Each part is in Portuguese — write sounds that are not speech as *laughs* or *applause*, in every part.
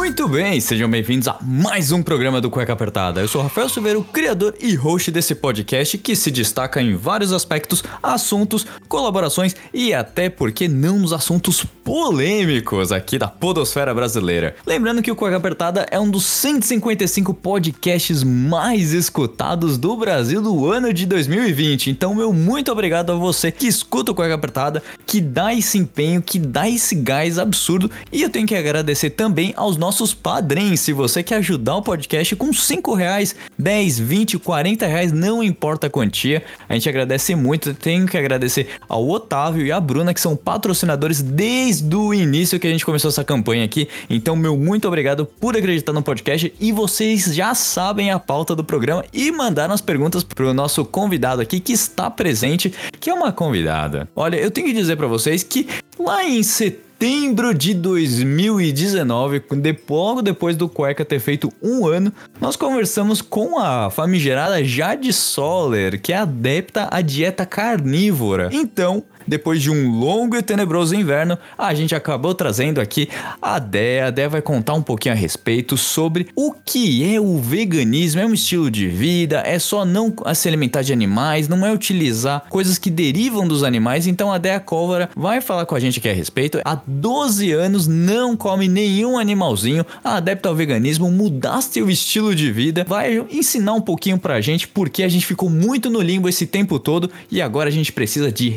Muito bem, sejam bem-vindos a mais um programa do Cueca Apertada. Eu sou Rafael Silveira, o criador e host desse podcast que se destaca em vários aspectos, assuntos, colaborações e até porque não nos assuntos polêmicos aqui da podosfera brasileira. Lembrando que o Cueca Apertada é um dos 155 podcasts mais escutados do Brasil do ano de 2020. Então, meu muito obrigado a você que escuta o Cueca Apertada, que dá esse empenho, que dá esse gás absurdo e eu tenho que agradecer também aos nossos padrinhos. Se você quer ajudar o podcast com 5 reais, 10, 20, 40 reais, não importa a quantia, a gente agradece muito. Tenho que agradecer ao Otávio e à Bruna, que são patrocinadores desde o início que a gente começou essa campanha aqui. Então, meu muito obrigado por acreditar no podcast e vocês já sabem a pauta do programa e mandaram as perguntas pro nosso convidado aqui que está presente, que é uma convidada. Olha, eu tenho que dizer para vocês que lá em setembro setembro de 2019, logo depois do Cueca ter feito um ano, nós conversamos com a famigerada Jade Soller, que é adepta à dieta carnívora. Então, depois de um longo e tenebroso inverno, a gente acabou trazendo aqui a Dé. A Dé vai contar um pouquinho a respeito sobre o que é o veganismo. É um estilo de vida, é só não se alimentar de animais, não é utilizar coisas que derivam dos animais. Então a Dé Cólvora vai falar com a gente aqui a respeito. Há 12 anos não come nenhum animalzinho, adepta ao veganismo, mudaste o estilo de vida, vai ensinar um pouquinho pra gente porque a gente ficou muito no limbo esse tempo todo e agora a gente precisa de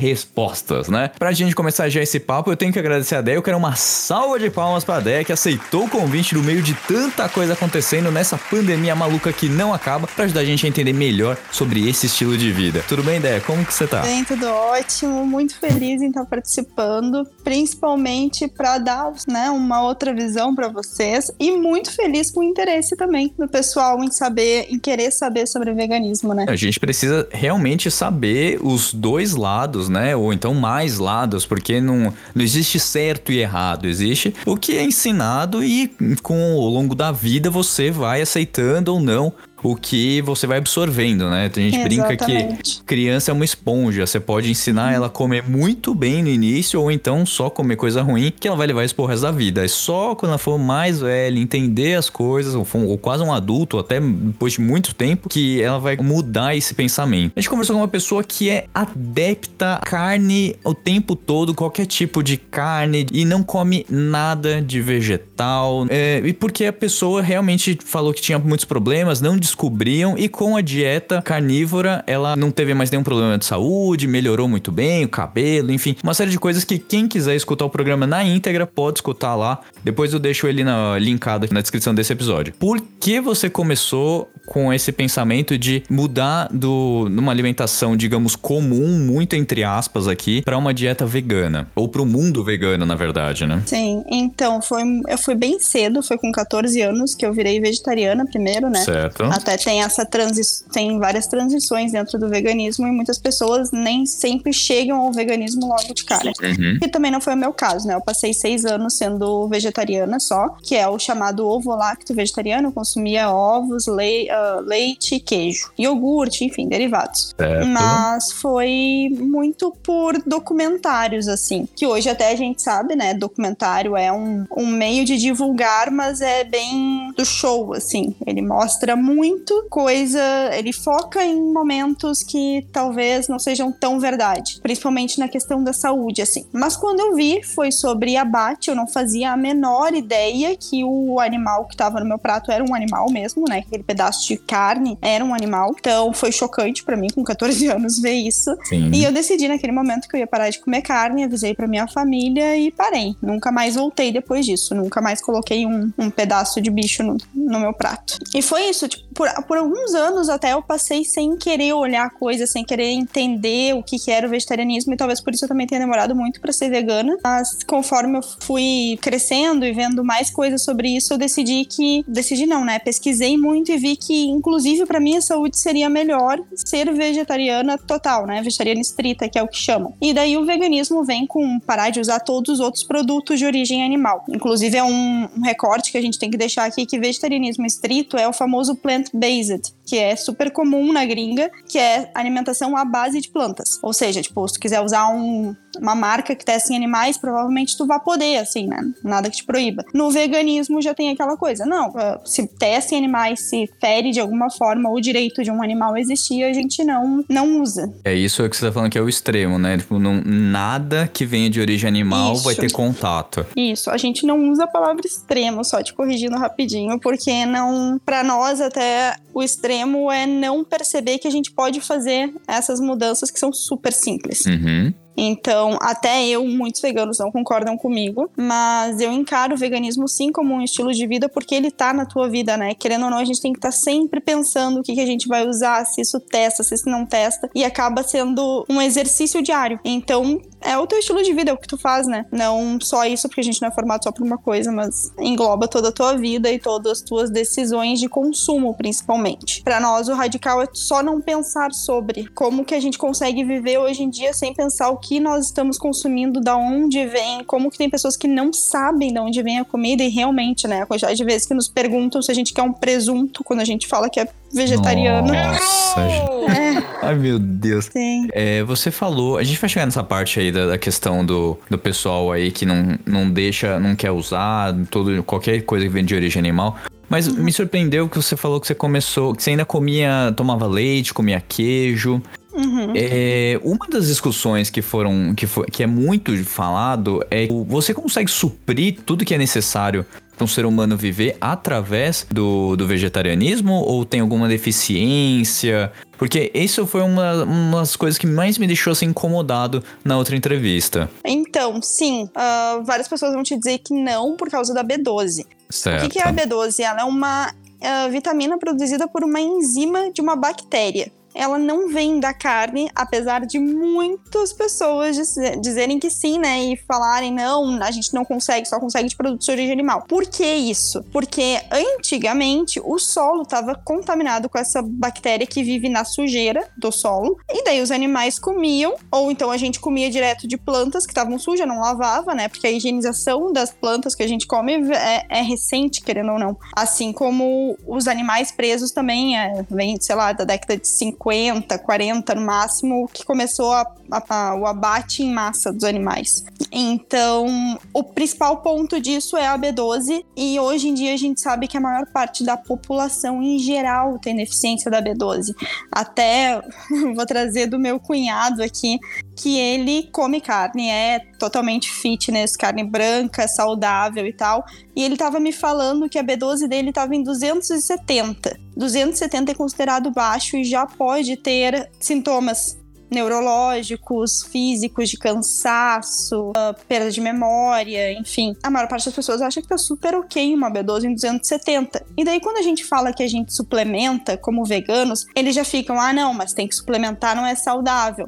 respostas, né? Pra gente começar já esse papo, eu tenho que agradecer a Dé, eu quero uma salva de palmas pra Dé que aceitou o convite no meio de tanta coisa acontecendo nessa pandemia maluca que não acaba, pra ajudar a gente a entender melhor sobre esse estilo de vida. Tudo bem, Dé? Como que você tá? Bem, tudo ótimo, muito feliz em estar participando, principalmente para dar né, uma outra visão para vocês e muito feliz com o interesse também do pessoal em saber, em querer saber sobre veganismo, né? A gente precisa realmente saber os dois lados, né? Ou então mais lados, porque não, não existe certo e errado, existe o que é ensinado e com o longo da vida você vai aceitando ou não o que você vai absorvendo, né? A gente brinca que criança é uma esponja. Você pode ensinar ela a comer muito bem no início, ou então só comer coisa ruim, que ela vai levar isso pro resto da vida. É só quando ela for mais velha, entender as coisas, ou, for, ou quase um adulto, até depois de muito tempo, que ela vai mudar esse pensamento. A gente conversou com uma pessoa que é adepta à carne o tempo todo, qualquer tipo de carne, e não come nada de vegetal. É, e porque a pessoa realmente falou que tinha muitos problemas, não descobriam e com a dieta carnívora ela não teve mais nenhum problema de saúde, melhorou muito bem o cabelo, enfim, uma série de coisas que quem quiser escutar o programa na íntegra pode escutar lá. Depois eu deixo ele na, linkado na descrição desse episódio. Por que você começou com esse pensamento de mudar do numa alimentação, digamos, comum, muito entre aspas aqui, para uma dieta vegana ou para o mundo vegano, na verdade, né? Sim. Então, foi eu fui bem cedo, foi com 14 anos que eu virei vegetariana primeiro, né? Certo. Até tem essa transição, tem várias transições dentro do veganismo e muitas pessoas nem sempre chegam ao veganismo logo de cara. Uhum. E também não foi o meu caso, né? Eu passei seis anos sendo vegetariana só, que é o chamado ovo-lacto vegetariano. Eu consumia ovos, le uh, leite, queijo, iogurte, enfim, derivados. Certo. Mas foi muito por documentários, assim, que hoje até a gente sabe, né? Documentário é um, um meio de divulgar, mas é bem do show, assim. Ele mostra muito coisa, ele foca em momentos que talvez não sejam tão verdade, principalmente na questão da saúde, assim. Mas quando eu vi, foi sobre abate, eu não fazia a menor ideia que o animal que estava no meu prato era um animal mesmo, né? Aquele pedaço de carne era um animal. Então foi chocante para mim, com 14 *laughs* anos, ver isso. Sim. E eu decidi naquele momento que eu ia parar de comer carne, avisei pra minha família e parei. Nunca mais voltei depois disso. Nunca mais coloquei um, um pedaço de bicho no, no meu prato. E foi isso, tipo, por, por alguns anos até eu passei sem querer olhar coisas, sem querer entender o que, que era o vegetarianismo, e talvez por isso eu também tenha demorado muito para ser vegana. Mas conforme eu fui crescendo e vendo mais coisas sobre isso, eu decidi que. Decidi não, né? Pesquisei muito e vi que, inclusive, para minha saúde seria melhor ser vegetariana total, né? Vegetariana estrita, que é o que chamam. E daí o veganismo vem com parar de usar todos os outros produtos de origem animal. Inclusive, é um, um recorte que a gente tem que deixar aqui que vegetarianismo estrito é o famoso plant-based, que é super comum na gringa, que é alimentação à base de plantas. Ou seja, tipo, se tu quiser usar um, uma marca que testa em animais, provavelmente tu vai poder, assim, né? Nada que te proíba. No veganismo já tem aquela coisa, não, ah, se testa em animais, se fere de alguma forma o direito de um animal existir, a gente não, não usa. É isso que você tá falando que é o extremo, né? Tipo, não, nada que venha de origem animal Isso. vai ter contato. Isso, a gente não usa a palavra extremo, só te corrigindo rapidinho, porque não, para nós até o extremo é não perceber que a gente pode fazer essas mudanças que são super simples. Uhum. Então, até eu, muitos veganos não concordam comigo, mas eu encaro o veganismo sim como um estilo de vida porque ele tá na tua vida, né? Querendo ou não, a gente tem que estar sempre pensando o que, que a gente vai usar, se isso testa, se isso não testa, e acaba sendo um exercício diário. Então, é o teu estilo de vida, é o que tu faz, né? Não só isso, porque a gente não é formado só por uma coisa, mas engloba toda a tua vida e todas as tuas decisões de consumo, principalmente. Para nós, o radical é só não pensar sobre como que a gente consegue viver hoje em dia sem pensar o que nós estamos consumindo, da onde vem, como que tem pessoas que não sabem de onde vem a comida e realmente, né? A quantidade de vezes que nos perguntam se a gente quer um presunto quando a gente fala que é vegetariano. Nossa, gente. É, Ai, meu Deus. sim. É, você falou, a gente vai chegar nessa parte aí da, da questão do, do pessoal aí que não, não deixa, não quer usar todo, qualquer coisa que vem de origem animal. Mas me surpreendeu que você falou que você começou, que você ainda comia, tomava leite, comia queijo. Uhum. É, uma das discussões que foram, que, foi, que é muito falado é que você consegue suprir tudo que é necessário para um ser humano viver através do, do vegetarianismo ou tem alguma deficiência? Porque isso foi uma, uma das coisas que mais me deixou assim incomodado na outra entrevista. Então, sim, ah, várias pessoas vão te dizer que não por causa da B12. Certo. O que, que é a B12? Ela é uma ah, vitamina produzida por uma enzima de uma bactéria. Ela não vem da carne, apesar de muitas pessoas dizer- dizerem que sim, né? E falarem, não, a gente não consegue, só consegue de produtos de origem animal. Por que isso? Porque antigamente o solo estava contaminado com essa bactéria que vive na sujeira do solo. E daí os animais comiam, ou então a gente comia direto de plantas que estavam sujas, não lavava, né? Porque a higienização das plantas que a gente come é, é recente, querendo ou não. Assim como os animais presos também, é, vem, sei lá, da década de 50, 40 no máximo, que começou a- a- a- o abate em massa dos animais. Então, o principal ponto disso é a B12, e hoje em dia a gente sabe que a maior parte da população em geral tem deficiência da B12. Até *laughs* vou trazer do meu cunhado aqui, que ele come carne, é totalmente fitness, carne branca, saudável e tal. E ele tava me falando que a B12 dele tava em 270. 270 é considerado baixo e já pode ter sintomas neurológicos, físicos, de cansaço, ah, perda de memória, enfim. A maior parte das pessoas acha que tá super ok uma B12 em 270. E daí, quando a gente fala que a gente suplementa como veganos, eles já ficam, ah, não, mas tem que suplementar, não é saudável.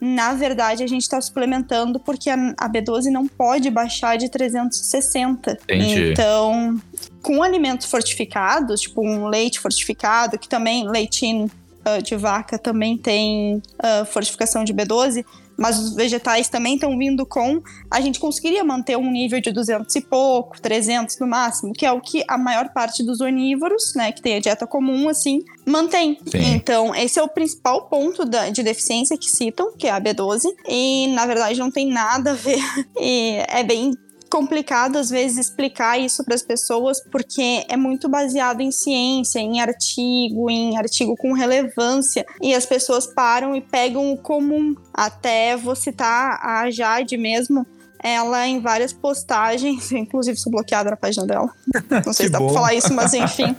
Na verdade, a gente está suplementando porque a, a B12 não pode baixar de 360. Entendi. Então, com alimentos fortificados, tipo um leite fortificado, que também leitinho ah, de vaca também tem ah, fortificação de B12, mas os vegetais também estão vindo com, a gente conseguiria manter um nível de 200 e pouco, 300 no máximo, que é o que a maior parte dos onívoros, né, que tem a dieta comum, assim, mantém. Sim. Então, esse é o principal ponto da- de deficiência que citam, que é a B12, e na verdade não tem nada a ver. *laughs* E é bem complicado às vezes explicar isso para as pessoas porque é muito baseado em ciência, em artigo, em artigo com relevância e as pessoas param e pegam o comum. Até vou citar a Jade mesmo. Ela em várias postagens, *laughs* inclusive sou bloqueada na página dela. *laughs* Não sei se dá bom. pra falar isso, mas enfim.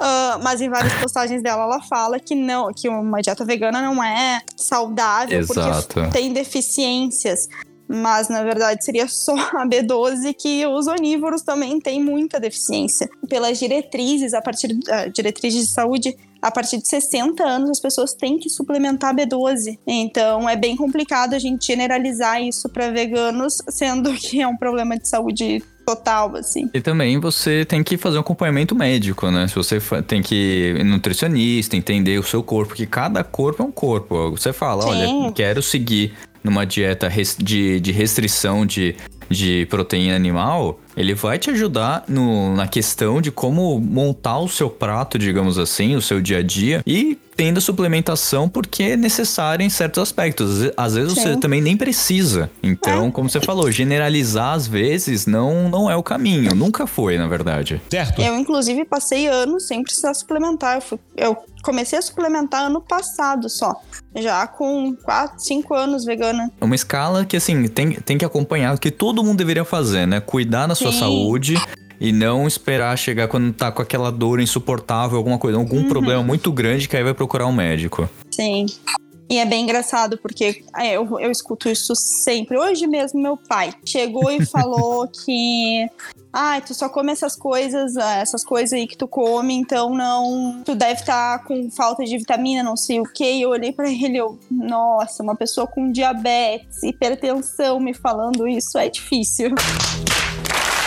Ah, mas em várias postagens dela ela fala que não, que uma dieta vegana não é saudável Exato. porque tem deficiências. mas na verdade seria só *laughs* a B12 que os onívoros também têm muita deficiência. Pelas diretrizes, a partir da uh, diretrizes de saúde, a partir de 60 anos as pessoas têm que suplementar B12. Então é bem complicado a gente generalizar isso para veganos, sendo que é um problema de saúde total, assim. E também você tem que fazer um acompanhamento médico, né? Se você tem que ir nutricionista, entender o seu corpo, que cada corpo é um corpo. Você fala, Sim. olha, quero seguir numa dieta de, de restrição de, de proteína animal, ele vai te ajudar no, na questão de como montar o seu prato, digamos assim, o seu dia a dia e tendo suplementação porque é necessário em certos aspectos. Às vezes Sim. você também nem precisa. Então, é. como você falou, generalizar às vezes não, não é o caminho. Nunca foi, na verdade. Certo. Eu, inclusive, passei anos sem precisar suplementar. Eu, fui, eu comecei a suplementar ano passado só. Já com 4, 5 anos vegana. Uma escala que, assim, tem, tem que acompanhar, que todo mundo deveria fazer, né? Cuidar da sua saúde e não esperar chegar quando tá com aquela dor insuportável, alguma coisa, algum uhum. problema muito grande que aí vai procurar um médico. Sim. E é bem engraçado, porque é, eu, eu escuto isso sempre. Hoje mesmo, meu pai chegou e *laughs* falou que. Ah, tu só come essas coisas, é, essas coisas aí que tu come, então não. Tu deve estar tá com falta de vitamina, não sei o quê. E eu olhei para ele, eu, nossa, uma pessoa com diabetes, hipertensão me falando isso é difícil.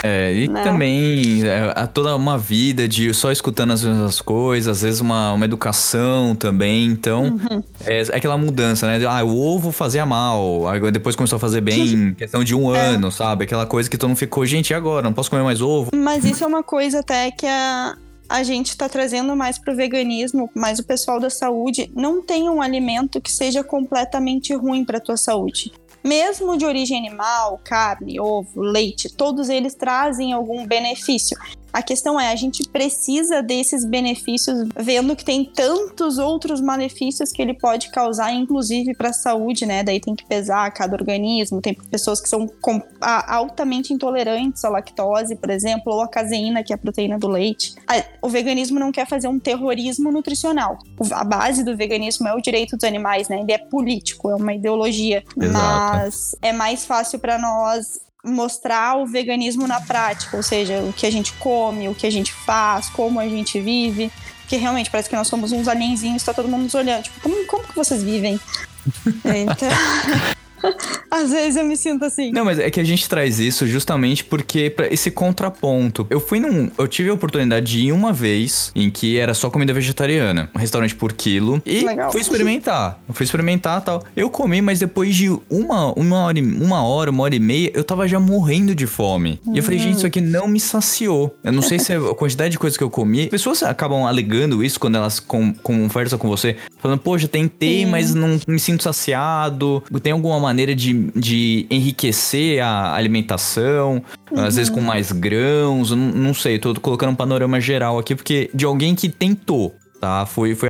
É, e né? também é, toda uma vida de só escutando as mesmas coisas, às vezes uma, uma educação também. Então, uhum. é, é, aquela mudança, né? Ah, o ovo fazia mal, depois começou a fazer bem em *laughs* questão de um é. ano, sabe? Aquela coisa que todo mundo ficou, gente, e agora? Não posso comer mais ovo? Mas isso é uma coisa até que a, a gente está trazendo mais para o veganismo, mas o pessoal da saúde não tem um alimento que seja completamente ruim para a tua saúde mesmo de origem animal, carne, ovo, leite, todos eles trazem algum benefício. A questão é, a gente precisa desses benefícios, vendo que tem tantos outros malefícios que ele pode causar, inclusive para a saúde, né? Daí tem que pesar cada organismo. Tem pessoas que são altamente intolerantes à lactose, por exemplo, ou à caseína, que é a proteína do leite. O veganismo não quer fazer um terrorismo nutricional. A base do veganismo é o direito dos animais, né? Ele é político, é uma ideologia. Exato. Mas é mais fácil para nós mostrar o veganismo na prática, ou seja, o que a gente come, o que a gente faz, como a gente vive. Porque realmente parece que nós somos uns alienzinhos, tá todo mundo nos olhando. Tipo, como, como que vocês vivem? *laughs* então. *laughs* Às vezes eu me sinto assim. Não, mas é que a gente traz isso justamente porque para esse contraponto. Eu fui num, eu tive a oportunidade de ir uma vez em que era só comida vegetariana, um restaurante por quilo e Legal. fui experimentar. Eu fui experimentar tal. Eu comi, mas depois de uma uma hora, uma hora, uma hora e meia, eu tava já morrendo de fome. Uhum. E eu falei, gente, isso aqui não me saciou. Eu não sei se é a quantidade de coisas que eu comi. Pessoas acabam alegando isso quando elas com, conversam com você, falando, poxa, tentei, Sim. mas não me sinto saciado. Tem alguma maneira de, de enriquecer a alimentação, uhum. às vezes com mais grãos, não, não sei, tô colocando um panorama geral aqui, porque de alguém que tentou, tá? Foi, foi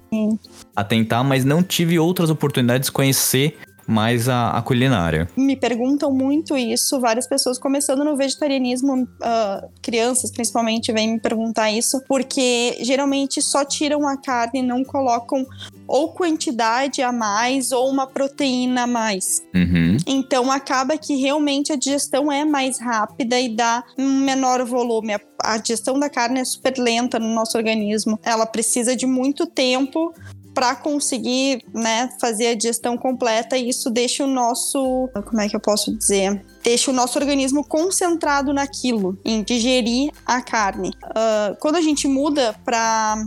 a tentar, mas não tive outras oportunidades de conhecer mais a, a, culinária. Me perguntam muito isso, várias pessoas começando no vegetarianismo, uh, crianças principalmente, vêm me perguntar isso, porque geralmente só tiram a carne e não colocam ou quantidade a mais ou uma proteína a mais. Uhum. Então acaba que realmente a digestão é mais rápida e dá um menor volume. A, a digestão da carne é super lenta no nosso organismo. Ela precisa de muito tempo para conseguir né, fazer a digestão completa e isso deixa o nosso. Como é que eu posso dizer? Deixa o nosso organismo concentrado naquilo, em digerir a carne. Uh, quando a gente muda para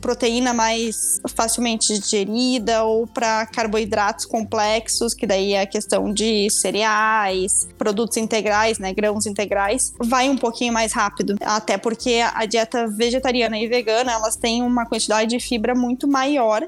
proteína mais facilmente digerida ou para carboidratos complexos, que daí é a questão de cereais, produtos integrais, né, grãos integrais, vai um pouquinho mais rápido. Até porque a dieta vegetariana e vegana, elas têm uma quantidade de fibra muito maior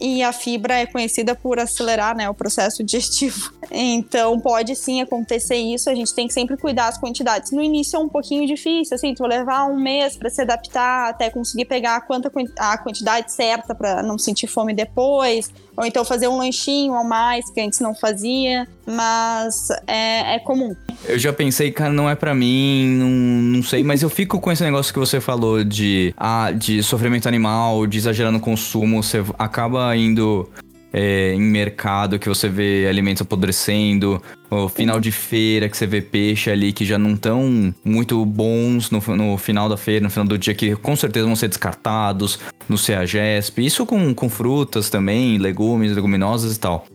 e a fibra é conhecida por acelerar né, o processo *laughs* digestivo. Então pode sim acontecer isso, a gente tem que sempre cuidar as quantidades. No início é um pouquinho difícil, assim, tu levar um mês para se adaptar até conseguir pegar a, quanta, a quantidade certa para não sentir fome depois, ou então fazer um lanchinho a mais que antes não fazia, mas é, é comum. Eu já pensei, cara, não é para mim, não, não sei, mas eu fico com esse negócio que você falou de, ah, de sofrimento animal, de exagerar no consumo, você acaba indo é, em mercado que você vê alimentos apodrecendo, o final de feira que você vê peixe ali que já não estão muito bons no, no final da feira, no final do dia, que com certeza vão ser descartados no CEAGESP. Isso com, com frutas também, legumes, leguminosas e tal.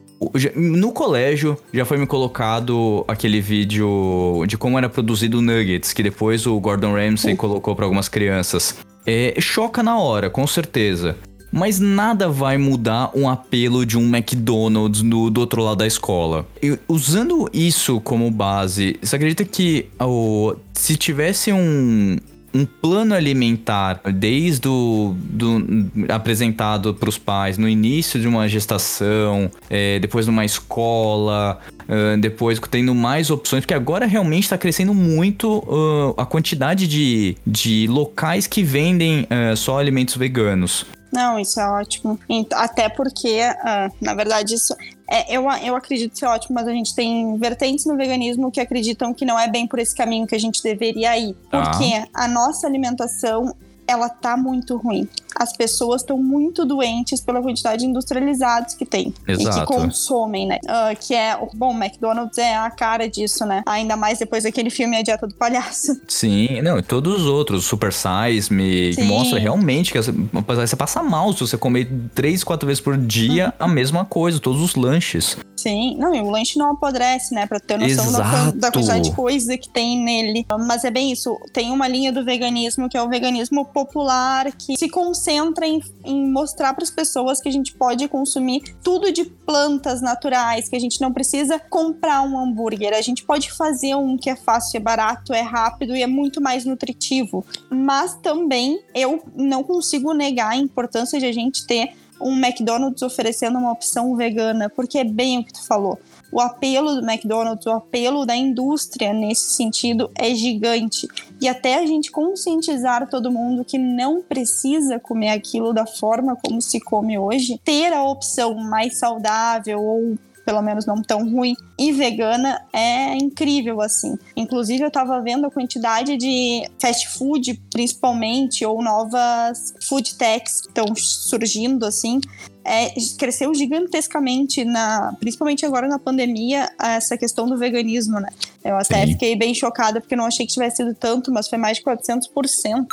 No colégio já foi me colocado aquele vídeo de como era produzido o Nuggets, que depois o Gordon Ramsay colocou para algumas crianças. É, choca na hora, com certeza. Mas nada vai mudar um apelo de um McDonald's no, do outro lado da escola. E, usando isso como base, você acredita que oh, se tivesse um, um plano alimentar desde o do, apresentado para os pais no início de uma gestação, é, depois numa escola, uh, depois tendo mais opções, porque agora realmente está crescendo muito uh, a quantidade de, de locais que vendem uh, só alimentos veganos. Não, isso é ótimo. Até porque, uh, na verdade, isso é, eu, eu acredito ser ótimo, mas a gente tem vertentes no veganismo que acreditam que não é bem por esse caminho que a gente deveria ir. Ah. Porque a nossa alimentação, ela tá muito ruim as pessoas estão muito doentes pela quantidade de industrializados que tem Exato. e que consomem, né? Uh, que é, bom, McDonald's é a cara disso, né? Ainda mais depois daquele filme A Dieta do Palhaço. *laughs* Sim, não, e todos os outros, Super Size Me, que mostra realmente que você passa mal se você comer três, quatro vezes por dia uhum. a mesma coisa, todos os lanches. Sim, não, e o lanche não apodrece, né? Pra ter noção da, da, quantidade de coisa que tem nele. Mas é bem isso. Tem uma linha do veganismo que é o veganismo popular, que se concentra em, em mostrar para as pessoas que a gente pode consumir tudo de plantas naturais, que a gente não precisa comprar um hambúrguer. A gente pode fazer um que é fácil, é barato, é rápido e é muito mais nutritivo. Mas também eu não consigo negar a importância de a gente ter um McDonald's oferecendo uma opção vegana, porque é bem o que tu falou. O apelo do McDonald's, o apelo da indústria nesse sentido é gigante. E até a gente conscientizar todo mundo que não precisa comer aquilo da forma como se come hoje, ter a opção mais saudável ou pelo menos não tão ruim, e vegana é incrível, assim. Inclusive, eu tava vendo a quantidade de fast food, principalmente, ou novas food techs que estão surgindo, assim, é, cresceu gigantescamente, na, principalmente agora na pandemia, essa questão do veganismo, né? Eu até Sim. fiquei bem chocada porque não achei que tivesse sido tanto, mas foi mais de 400%.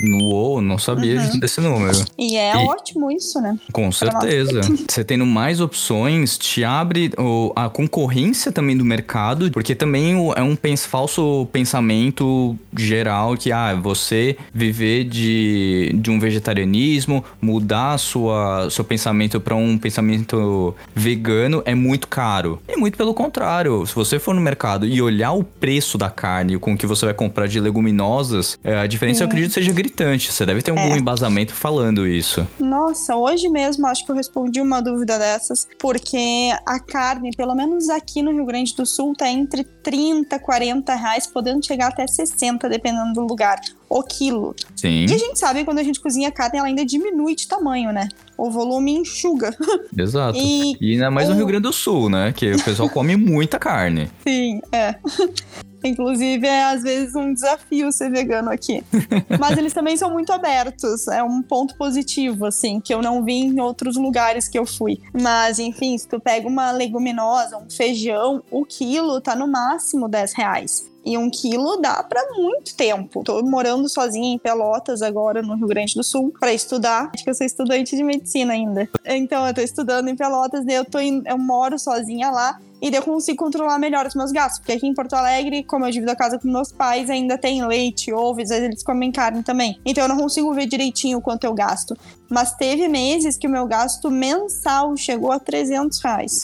Uou, não sabia uhum. desse número. E é e, ótimo isso, né? Com certeza. *laughs* Você tendo mais opções, te abre o, a concorrência também do mercado, porque também o, é um pens, falso pensamento geral que, ah, você viver de, de um vegetarianismo, mudar sua, seu pensamento para um pensamento vegano é muito caro. E muito pelo contrário, se você for no mercado e olhar o preço da carne com que você vai comprar de leguminosas, é, a diferença eu acredito seja gritante gritante. Você deve ter algum é. embasamento falando isso. Nossa, hoje mesmo acho que eu respondi uma dúvida dessas, porque a carne, pelo menos aqui no Rio Grande do Sul, tá entre 30, 40 reais, podendo chegar até 60, dependendo do lugar, o quilo. Sim. E a gente sabe que quando a gente cozinha carne, ela ainda diminui de tamanho, né? O volume enxuga. *laughs* Exato. E, e ainda mais o... no Rio Grande do Sul, né? Que o pessoal come muita carne. Sim, é. Inclusive, é às vezes um desafio ser vegano aqui. *laughs* Mas eles também são muito abertos. É um ponto positivo, assim, que eu não vi em outros lugares que eu fui. Mas, enfim, se tu pega uma leguminosa, um feijão, o quilo tá no máximo 10 reais. E um quilo dá para muito tempo. Tô morando sozinha em Pelotas agora, no Rio Grande do Sul, para estudar. Acho que eu sou estudante de medicina ainda. Então, eu tô estudando em Pelotas, eu, tô in... eu moro sozinha lá e daí eu consigo controlar melhor os meus gastos. Porque aqui em Porto Alegre, como eu divido a casa com meus pais, ainda tem leite, ovo, às vezes eles comem carne também. Então eu não consigo ver direitinho quanto eu gasto. Mas teve meses que o meu gasto mensal chegou a 300 reais.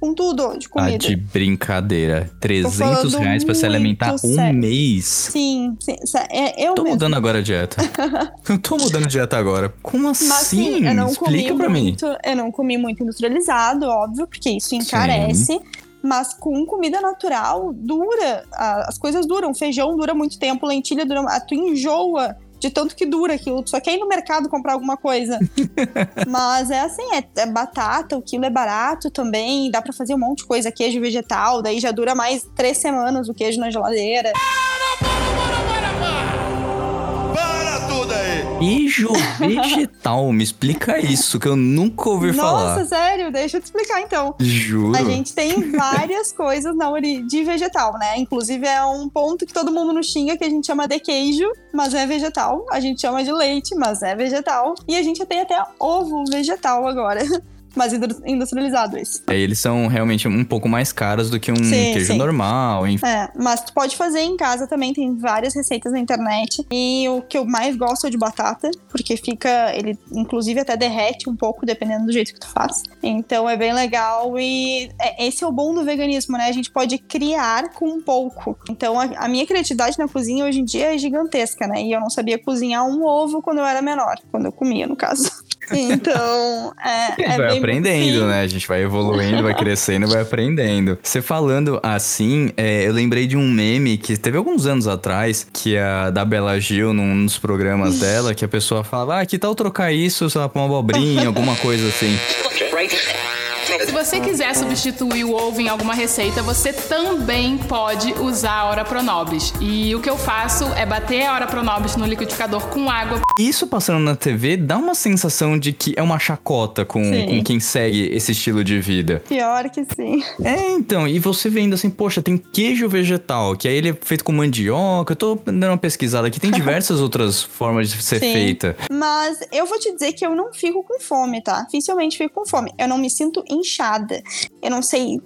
Com tudo, de comida. Ah, de brincadeira. 300 reais pra se alimentar um mês. Sim, sim. É, eu Tô mesmo. mudando agora a dieta. *laughs* eu tô mudando a dieta agora. Como assim? Mas, sim, eu não Explica comi pra muito, mim. Eu não comi muito industrializado, óbvio, porque isso encarece. Sim. Mas com comida natural, dura. As coisas duram. Feijão dura muito tempo, lentilha dura. Tu enjoa de tanto que dura aquilo. Só quer ir no mercado comprar alguma coisa. *laughs* Mas é assim, é, é, batata, o quilo é barato também, dá para fazer um monte de coisa, queijo vegetal, daí já dura mais três semanas o queijo na geladeira. Para, para, para, para! Para tudo aí! Queijo vegetal, me explica isso, que eu nunca ouvi falar. Nossa, sério? Deixa eu te explicar então. Juro. A gente tem várias *laughs* coisas na ori de vegetal, né? Inclusive é um ponto que todo mundo nos xinga que a gente chama de queijo, mas é vegetal. A gente chama de leite, mas é vegetal. E a gente tem até ovo vegetal agora. *laughs* Mas indru- industrializado esse. É, eles são realmente um pouco mais caros do que um Sim, queijo sim. normal, enfim. É, mas tu pode fazer em casa também, tem várias receitas na internet. E o que eu mais gosto é de batata, porque fica, ele inclusive até derrete um pouco, dependendo do jeito que tu faz. Então é bem legal e é- esse é o bom do veganismo, né? A gente pode criar com pouco. Então a, a minha criatividade na cozinha hoje em dia é gigantesca, né? E eu não sabia cozinhar um ovo quando eu era menor, quando eu comia, no caso. Então, é, A gente é vai bem aprendendo, sim. né? A gente vai evoluindo, vai crescendo, vai aprendendo. Você falando assim, é, eu lembrei de um meme que teve alguns anos atrás, que a da Bela Gil, num dos programas dela, que a pessoa falava, ah, que tal trocar isso, sei lá, pra uma abobrinha, alguma coisa assim. Se você quiser substituir o ovo em alguma receita, você também pode usar a Ora Pronobis. E o que eu faço é bater a Ora Pronobis no liquidificador com água. Isso passando na TV dá uma sensação de que é uma chacota com, com quem segue esse estilo de vida. Pior que sim. É, então, e você vendo assim, poxa, tem queijo vegetal, que aí ele é feito com mandioca. Eu tô dando uma pesquisada aqui, tem *laughs* diversas outras formas de ser Sim. feita. Mas eu vou te dizer que eu não fico com fome, tá? Dificilmente fico com fome. Eu não me sinto inchada. Eu não sei.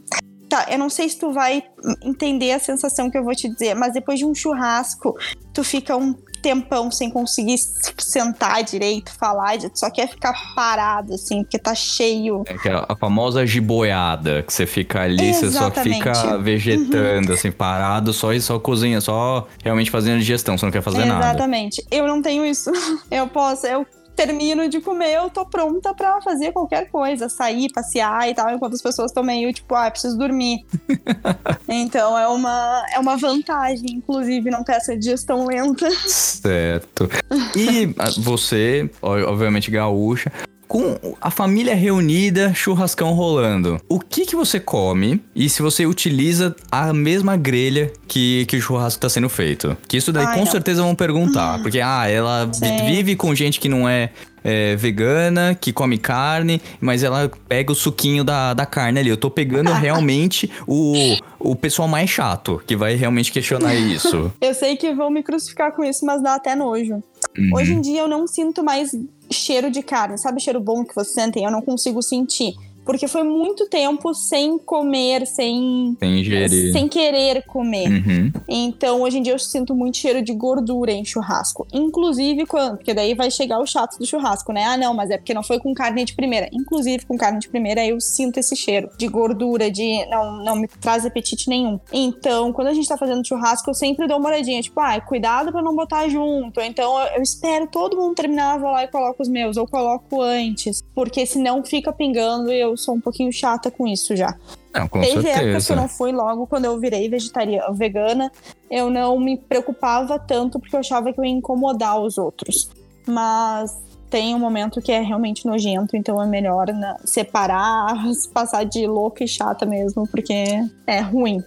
Tá, eu não sei se tu vai entender a sensação que eu vou te dizer, mas depois de um churrasco, tu fica um tempão sem conseguir sentar direito, falar, tu só quer ficar parado, assim, porque tá cheio. É que a famosa jiboiada, que você fica ali, você só Exatamente. fica vegetando, assim, parado, só e só cozinha, só realmente fazendo digestão, você não quer fazer nada. Exatamente. Eu não tenho isso. *laughs* Eu posso, eu termino de comer, eu tô pronta pra fazer qualquer coisa, sair, passear e tal, enquanto as pessoas estão meio tipo, ah, preciso dormir. *laughs* então é uma, é uma vantagem, inclusive, não ter essa digestão lenta. Certo. E ah, você, obviamente gaúcha, com a família reunida, churrascão rolando. O que que você come e se você utiliza a mesma grelha que, que o churrasco tá sendo feito? Que isso daí Ai, com não. certeza vão perguntar. Porque, ah, ela vive com gente que não é, é, vegana, que come carne, mas ela pega o suquinho da, da carne ali. Eu tô pegando *laughs* realmente o, o pessoal mais chato, que vai realmente questionar isso. *laughs* Eu sei que vão me crucificar com isso, mas dá até nojo. Uhum. Hoje em dia eu não sinto mais cheiro de carne. Sabe o cheiro bom que você sente? Eu não consigo sentir. Porque foi muito tempo sem comer, sem. Sem ingerir. Sem querer comer. Uhum. Então, hoje em dia eu sinto muito cheiro de gordura em churrasco. Inclusive quando. Porque daí vai chegar o chato do churrasco, né? Ah, não, mas é porque não foi com carne de primeira. Inclusive com carne de primeira eu sinto esse cheiro de gordura, de. Não, não me traz apetite nenhum. Então, quando a gente tá fazendo churrasco, eu sempre dou uma olhadinha. Tipo, ah, cuidado pra não botar junto. Então, eu, eu espero todo mundo terminar, vou lá e coloco os meus. Ou coloco antes. Porque senão fica pingando e eu sou um pouquinho chata com isso já. Não, com Teve épocas que eu certeza. não fui logo quando eu virei vegetariana, vegana. Eu não me preocupava tanto porque eu achava que eu ia incomodar os outros. Mas tem um momento que é realmente nojento, então é melhor né, separar, *laughs* passar de louca e chata mesmo, porque é ruim.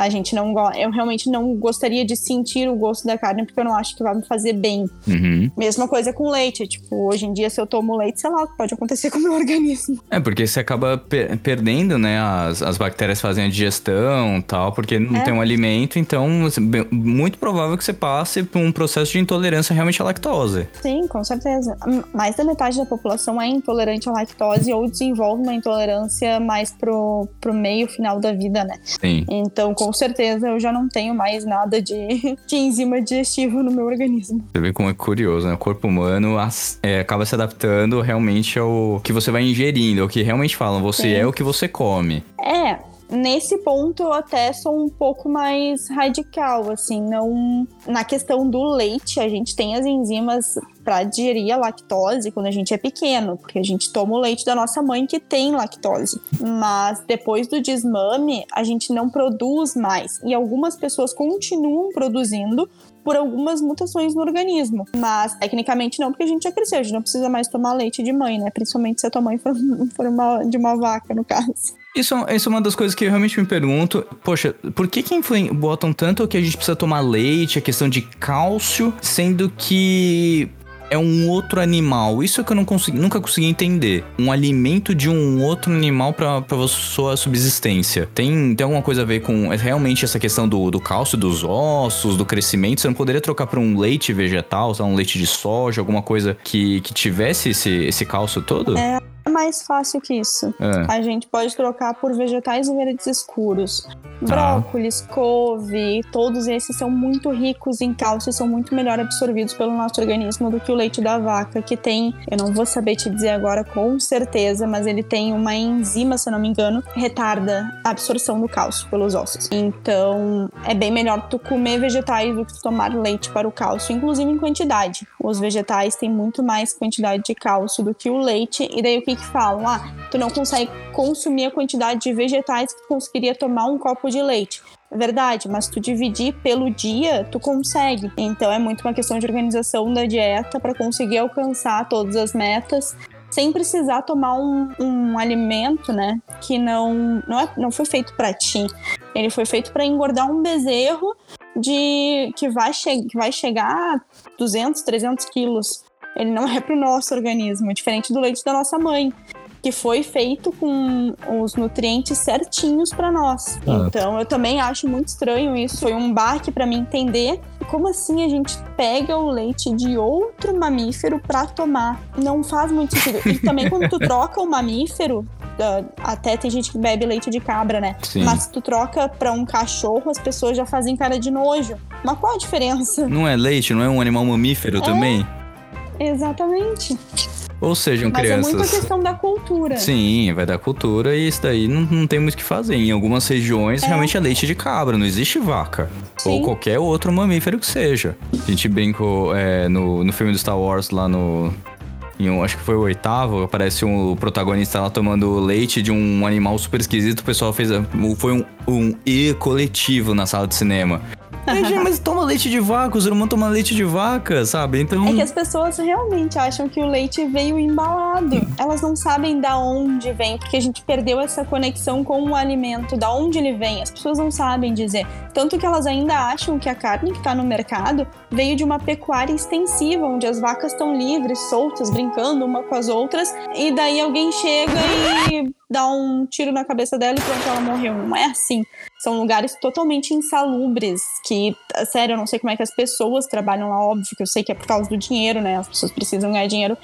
A gente não go- eu realmente não gostaria de sentir o gosto da carne porque eu não acho que vai me fazer bem. Uhum. Mesma coisa com leite, tipo, hoje em dia se eu tomo leite, sei lá, o que pode acontecer com o meu *laughs* organismo. É, porque você acaba per- perdendo, né? As, as bactérias fazem a digestão e tal, porque não É. tem um alimento, então assim, muito provável que você passe por um processo de intolerância realmente à lactose. Sim, com certeza. M- Mais da metade da população é intolerante à lactose ou desenvolve uma intolerância mais pro, pro meio final da vida, né? Sim. Então, com certeza, eu já não tenho mais nada de, *laughs* de enzima digestiva no meu organismo. Você vê como é curioso, né? O corpo humano é, acaba se adaptando realmente ao que você vai ingerindo, ao que realmente falam. Você Sim. é o que você come. É, nesse ponto eu até sou um pouco mais radical, assim, não na questão do leite, a gente tem as enzimas para digerir a lactose quando a gente é pequeno, porque a gente toma o leite da nossa mãe que tem lactose. Mas depois do desmame, a gente não produz mais e algumas pessoas continuam produzindo por algumas mutações no organismo. Mas tecnicamente não, porque a gente já cresceu, a gente não precisa mais tomar leite de mãe, né? Principalmente se a tua mãe for, *laughs* for uma, de uma vaca, no caso. Isso, isso é uma das coisas que eu realmente me pergunto. Poxa, por que que botam tanto que a gente precisa tomar leite, a questão de cálcio, sendo que é um outro animal. Isso é que eu não consegui, nunca consegui entender. Um alimento de um outro animal para sua subsistência. Tem, tem alguma coisa a ver com é realmente essa questão do, do cálcio dos ossos, do crescimento? Você não poderia trocar por um leite vegetal, um leite de soja, alguma coisa que, que tivesse esse, esse cálcio todo? É mais fácil que isso. É. A gente pode trocar por vegetais verdes escuros. Brócolis, couve, todos esses são muito ricos em cálcio e são muito melhor absorvidos pelo nosso organismo do que o leite da vaca, que tem, eu não vou saber te dizer agora com certeza, mas ele tem uma enzima, se eu não me engano, retarda a absorção do cálcio pelos ossos. Então, é bem melhor tu comer vegetais do que tu tomar leite para o cálcio, inclusive em quantidade. Os vegetais têm muito mais quantidade de cálcio do que o leite, e daí o que que falam? Ah, tu não consegue consumir a quantidade de vegetais que tu conseguiria tomar um copo de leite. É verdade, mas tu dividir pelo dia, tu consegue. Então é muito uma questão de organização da dieta para conseguir alcançar todas as metas sem precisar tomar um, um alimento, né, que não não, é, não foi feito para ti. Ele foi feito para engordar um bezerro de que vai, che que vai chegar a 200, 300 quilos. Ele não é para o nosso organismo, diferente do leite da nossa mãe, que foi feito com os nutrientes certinhos para nós. Ah. Então eu também acho muito estranho isso. Foi um baque para mim entender como assim a gente pega o leite de outro mamífero para tomar. Não faz muito sentido. E também quando tu *laughs* troca o mamífero, até tem gente que bebe leite de cabra, né? Sim. Mas se tu troca pra um cachorro, as pessoas já fazem cara de nojo. Mas qual a diferença? Não é leite, não é um animal mamífero também? Exatamente. Ou sejam, Mas crianças. é muito a questão da cultura. Sim, vai dar cultura e isso daí não, não tem muito o que fazer. Em algumas regiões, realmente é leite de cabra, não existe vaca. Ou Sim. qualquer outro mamífero que seja. A gente brincou é, no, no filme do Star Wars lá no. Um, acho que foi o oitavo, aparece um protagonista lá tomando leite de um animal super esquisito. O pessoal fez. Foi um, um E coletivo na sala de cinema. Gente, mas toma leite de vaca, o ser humano toma leite de vaca, sabe? Então. É que as pessoas realmente acham que o leite veio embalado. Elas não sabem da onde vem, porque a gente perdeu essa conexão com o alimento, da onde ele vem. As pessoas não sabem dizer. Tanto que elas ainda acham que a carne que está no mercado veio de uma pecuária extensiva, onde as vacas estão livres, soltas, brincando uma com as outras, e daí alguém chega e dá um tiro na cabeça dela e pronto, ela morreu. Não é assim. São lugares totalmente insalubres, que, sério, eu não sei como é que as pessoas trabalham lá, óbvio que eu sei que é por causa do dinheiro, né? As pessoas precisam ganhar dinheiro.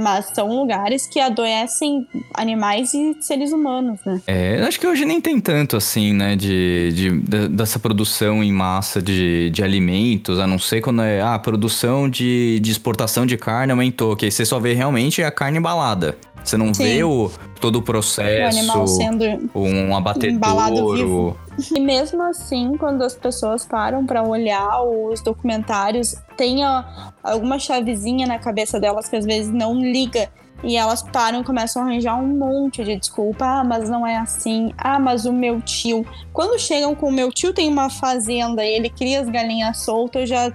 Mas são lugares que adoecem animais e seres humanos, né? É, acho que hoje nem tem tanto assim, né, de, de- de- dessa produção em massa de, de alimentos, a não ser quando é, ah, a produção de, de exportação de carne aumentou, que aí você só vê realmente a carne embalada. Você não Sim. vê o, todo o O processo, animal sendo um abatedouro. vivo. E mesmo assim, quando as pessoas param pra olhar os documentários, tem a- alguma chavezinha na cabeça delas que às vezes não liga. E elas param e começam a arranjar um monte de desculpa. Ah, mas não é assim. Ah, mas o meu tio. Quando chegam com o meu tio tem uma fazenda e ele cria as galinhas soltas, eu já.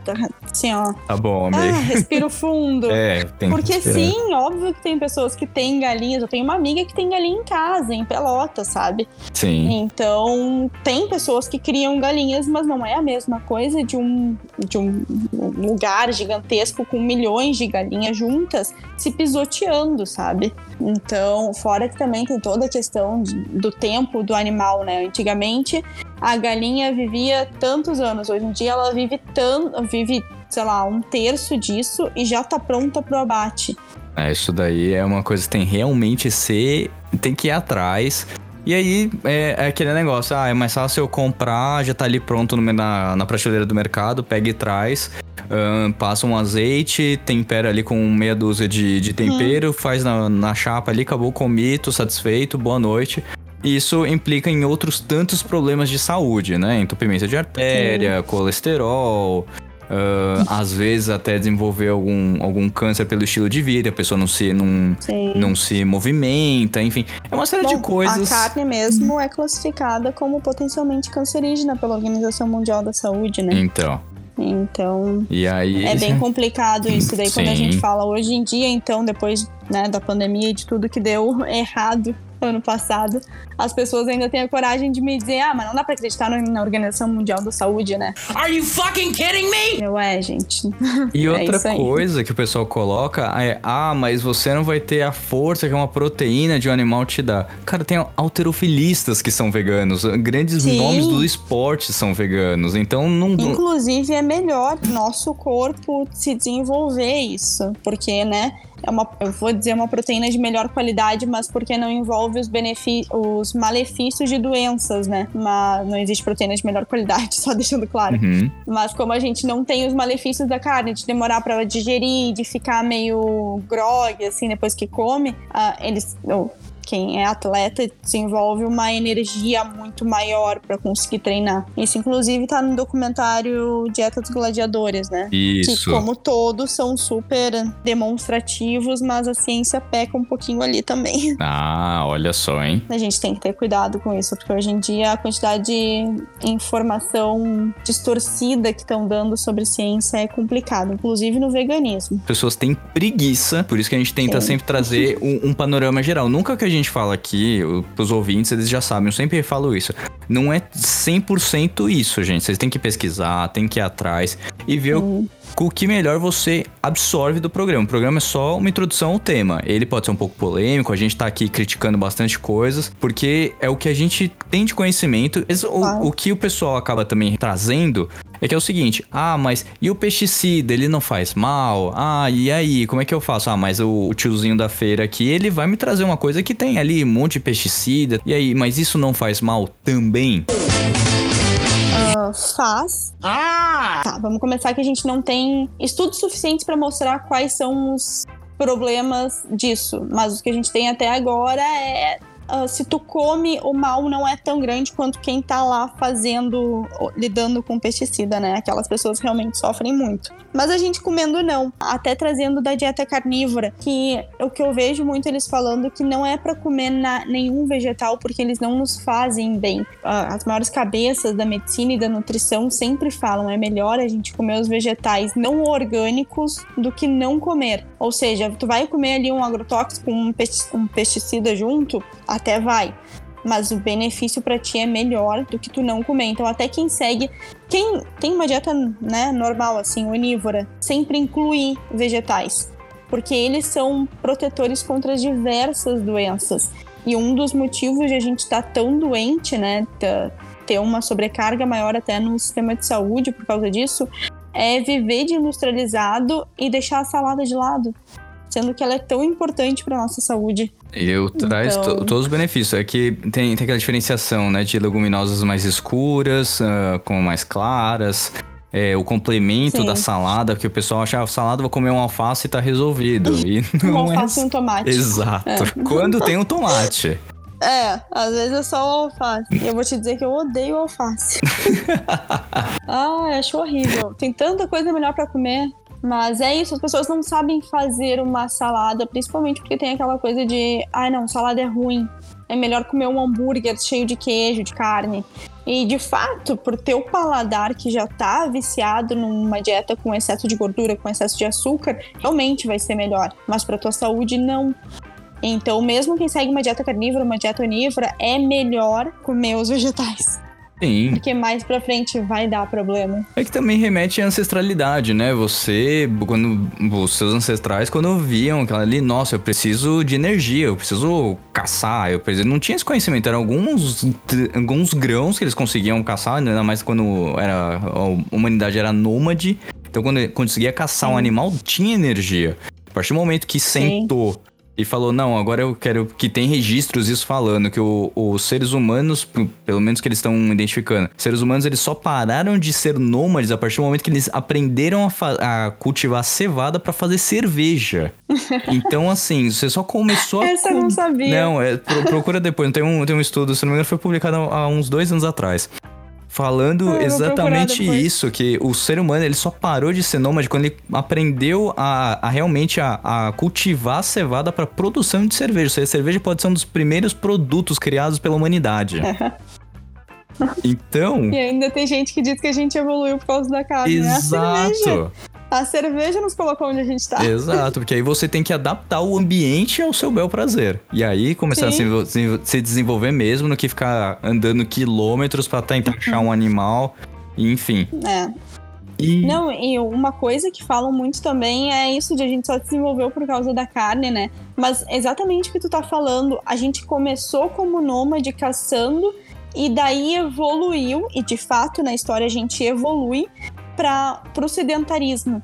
Assim, ó. Tá bom, Ah, amigo. respiro fundo. *laughs* É, tem que Porque esperar. sim, óbvio que tem pessoas que têm galinhas. Eu tenho uma amiga que tem galinha em casa, em Pelota, sabe? Sim. Então, tem pessoas que criam galinhas, mas não é a mesma coisa de um, de um lugar gigantesco com milhões de galinhas juntas se pisoteando, sabe? Então, fora que também tem toda a questão do tempo do animal, né? Antigamente, a galinha vivia tantos anos, hoje em dia ela vive tanto, vive, sei lá, um terço disso e já tá pronta pro abate. É, isso daí é uma coisa que tem realmente ser. Tem que ir atrás. E aí é, é aquele negócio, ah, é mais fácil eu comprar, já tá ali pronto no, na, na prateleira do mercado, pega e traz, ahn, passa um azeite, tempera ali com meia dúzia de, de tempero, faz na, na chapa ali, acabou, comi, tô satisfeito, boa noite. Isso implica em outros tantos problemas de saúde, né? Entupimento de artéria, colesterol, ah, às vezes até desenvolver algum, algum câncer pelo estilo de vida, a pessoa não se, não, Sim. não se movimenta, enfim. É uma série de Bom, coisas. A carne mesmo é classificada como potencialmente cancerígena pela Organização Mundial da Saúde, né? Então. Então E aí. é bem complicado *laughs* isso. Daí quando a Sim. gente fala hoje em dia, então, depois né, da pandemia e de tudo que deu errado, ano passado, as pessoas ainda têm a coragem de me dizer: ah, mas não dá pra acreditar no- na Organização Mundial da Saúde, né? Are you fucking kidding me? Eu, é, gente. E *laughs* É outra aí. coisa que o pessoal coloca é: ah, mas você não vai ter a força que uma proteína de um animal te dá. Cara, tem alterofilistas que são veganos, grandes Sim. nomes do esporte são veganos, então não. Inclusive, é melhor nosso corpo se desenvolver isso, porque, né? É uma, eu vou dizer uma proteína de melhor qualidade, mas porque não envolve os, benefi- os malefícios de doenças, né? Mas não existe proteína de melhor qualidade, *laughs* só deixando claro. Uhum. Mas como a gente não tem os malefícios da carne, de demorar pra digerir, de ficar meio grog, assim, depois que come, ah, eles. ou quem é atleta desenvolve uma energia muito maior pra conseguir treinar. Isso, inclusive, tá no documentário Dieta dos Gladiadores, né? Que, Isso. como todos, são super demonstrativos, mas a ciência peca um pouquinho ali também. *laughs* Ah, olha só, hein? A gente tem que ter cuidado com isso, porque hoje em dia a quantidade de informação distorcida que estão dando sobre ciência é complicado, inclusive no veganismo. pessoas têm preguiça, por isso que a gente tenta Sim. sempre trazer um, um panorama geral. Nunca que a gente fala aqui, o- pros ouvintes, eles já sabem, eu sempre falo isso. Não é 100% isso, gente. Vocês têm que pesquisar, tem que ir atrás e ver o, o que melhor você absorve do programa. O programa é só uma introdução ao tema. Ele pode ser um pouco polêmico, a gente tá aqui criticando bastante coisas, porque é o que a gente tem de conhecimento. O, o que o pessoal acaba também trazendo é que é o seguinte: ah, mas e o pesticida? Ele não faz mal? Ah, e aí? Como é que eu faço? Ah, mas o, o tiozinho da feira aqui, ele vai me trazer uma coisa que tem ali um monte de pesticida. E aí, mas isso não faz mal também? Faz. Ah! Tá, vamos começar que a gente não tem estudos suficientes para mostrar quais são os problemas disso, mas o que a gente tem até agora é ah, se tu come, o mal não é tão grande quanto quem tá lá fazendo, lidando com pesticida, né? Aquelas pessoas realmente sofrem muito. Mas a gente comendo não. Até trazendo da dieta carnívora, que o que eu vejo muito eles falando que não é pra comer na- nenhum vegetal porque eles não nos fazem bem. Ah, As maiores cabeças da medicina e da nutrição sempre falam é melhor a gente comer os vegetais não orgânicos do que não comer. Ou seja, tu vai comer ali um agrotóxico, um pesticida junto, até vai. Mas o benefício pra ti é melhor do que tu não comer. Então, até quem segue, quem tem uma dieta né, normal, assim, onívora, sempre inclui vegetais. Porque eles são protetores contra diversas doenças. E um dos motivos de a gente estar tão doente, né, tá- ter uma sobrecarga maior até no sistema de saúde por causa disso, é viver de industrializado e deixar a salada de lado. Sendo que ela é tão importante para nossa saúde. Eu traz Então- to- todos os benefícios. É que tem, tem aquela diferenciação, né? De leguminosas mais escuras, ah, com mais claras. É, o complemento Sim. da salada, que o pessoal acha, ah, salada, vou comer um alface e tá resolvido. *laughs* E Um é. alface e um tomate. Exato. Quando tem um tomate. *laughs* É, às vezes é só o alface. E eu vou te dizer que eu odeio alface. *laughs* ah, acho horrível. Tem tanta coisa melhor pra comer. Mas é isso, as pessoas não sabem fazer uma salada, principalmente porque tem aquela coisa de, ai não, salada é ruim. É melhor comer um hambúrguer cheio de queijo, de carne. E de fato, por teu paladar que já tá viciado numa dieta com excesso de gordura, com excesso de açúcar, realmente vai ser melhor. Mas pra tua saúde, não. Então, mesmo quem segue uma dieta carnívora, uma dieta onívora, é melhor comer os vegetais. Sim. Porque mais pra frente vai dar problema. É que também remete à ancestralidade, né? Você, quando os seus ancestrais, quando viam aquela ali, nossa, eu preciso de energia, eu preciso caçar, eu preciso. Não tinha esse conhecimento, eram alguns, alguns grãos que eles conseguiam caçar, ainda mais quando era, a humanidade era nômade. Então, quando conseguia caçar um animal, tinha energia. A partir do momento que sentou e falou, não, agora eu quero que tem registros isso falando, que o- os seres humanos, pelo menos que eles estão identificando, seres humanos eles só pararam de ser nômades a partir do momento que eles aprenderam a, a cultivar cevada pra fazer cerveja. *laughs* Então, assim, você só começou a. Essa eu não sabia. Não, é, pro- procura depois. Tem um, tem um estudo, se não me engano, foi publicado há há uns dois anos atrás. Falando Ah, exatamente isso, que o ser humano ele só parou de ser nômade quando ele aprendeu a, a realmente a, a cultivar a cevada para produção de cerveja. Ou seja, a cerveja pode ser um dos primeiros produtos criados pela humanidade. *laughs* Então, E ainda tem gente que diz que a gente evoluiu por causa da carne. né? A cerveja. nos colocou onde a gente tá. Exato, porque aí você tem que adaptar o ambiente ao seu bel prazer. E aí começar Sim. a se, se desenvolver mesmo no que ficar andando quilômetros pra tentar achar um animal. Enfim. É. E Não, e uma coisa que falam muito também é isso de a gente só se desenvolveu por causa da carne, né? Mas exatamente o que tu tá falando, a gente começou como nômade caçando e daí evoluiu, e de fato na história a gente evolui para pro sedentarismo,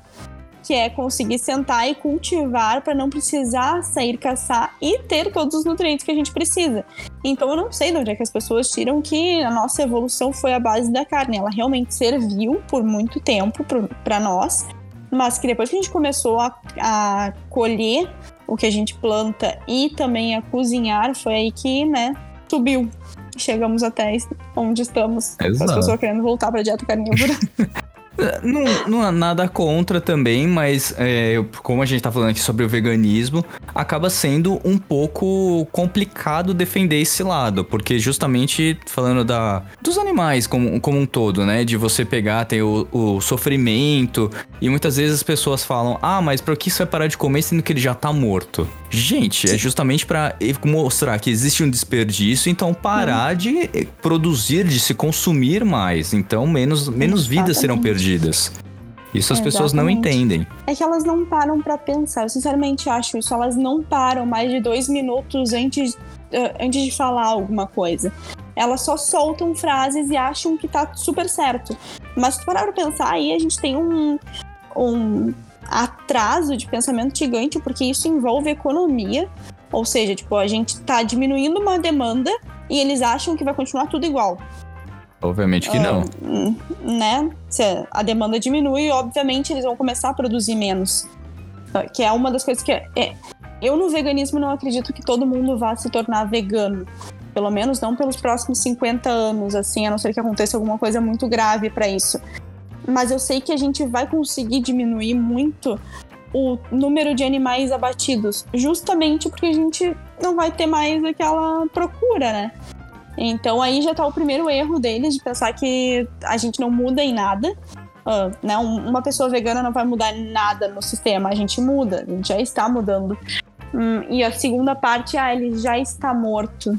que é conseguir sentar e cultivar para não precisar sair caçar e ter todos os nutrientes que a gente precisa. Então eu não sei de onde é que as pessoas tiram que a nossa evolução foi a base da carne. Ela realmente serviu por muito tempo para nós, mas que depois que a gente começou a, a colher o que a gente planta e também a cozinhar, foi aí que, né, subiu. Chegamos até onde estamos. Exato. As pessoas querendo voltar para dieta carnívora. *laughs* Não, não há nada contra também, mas é, como a gente tá falando aqui sobre o veganismo, acaba sendo um pouco complicado defender esse lado, porque justamente falando da, dos animais como, como um todo, né? De você pegar, ter o, o sofrimento, e muitas vezes as pessoas falam, ah, mas por que você vai parar de comer sendo que ele já tá morto? Gente, é justamente pra mostrar que existe um desperdício, então parar de produzir, de se consumir mais. Então, menos, menos vidas serão Exatamente. Perdidas. Isso as pessoas não Exatamente. entendem. É que elas não param pra pensar. Eu sinceramente acho isso. Elas não param mais de dois minutos antes, eh, antes de falar alguma coisa. Elas só soltam frases e acham que tá super certo. Mas se tu parar pra pensar, aí a gente tem um, um atraso de pensamento gigante, porque isso envolve economia. Ou seja, tipo, a gente tá diminuindo uma demanda e eles acham que vai continuar tudo igual. Obviamente que não. Hum, né? Se a demanda diminui, obviamente eles vão começar a produzir menos. Que é uma das coisas que. é- eu no veganismo não acredito que todo mundo vá se tornar vegano. Pelo menos não pelos próximos 50 anos, assim, a não ser que aconteça alguma coisa muito grave para isso. Mas eu sei que a gente vai conseguir diminuir muito o número de animais abatidos, justamente porque a gente não vai ter mais aquela procura, né? Então aí já tá o primeiro erro deles de pensar que a gente não muda em nada. Ah, né? Um- Uma pessoa vegana não vai mudar nada no sistema, a gente muda, a gente já está mudando. Hum, e a segunda parte, ah, ele já está morto.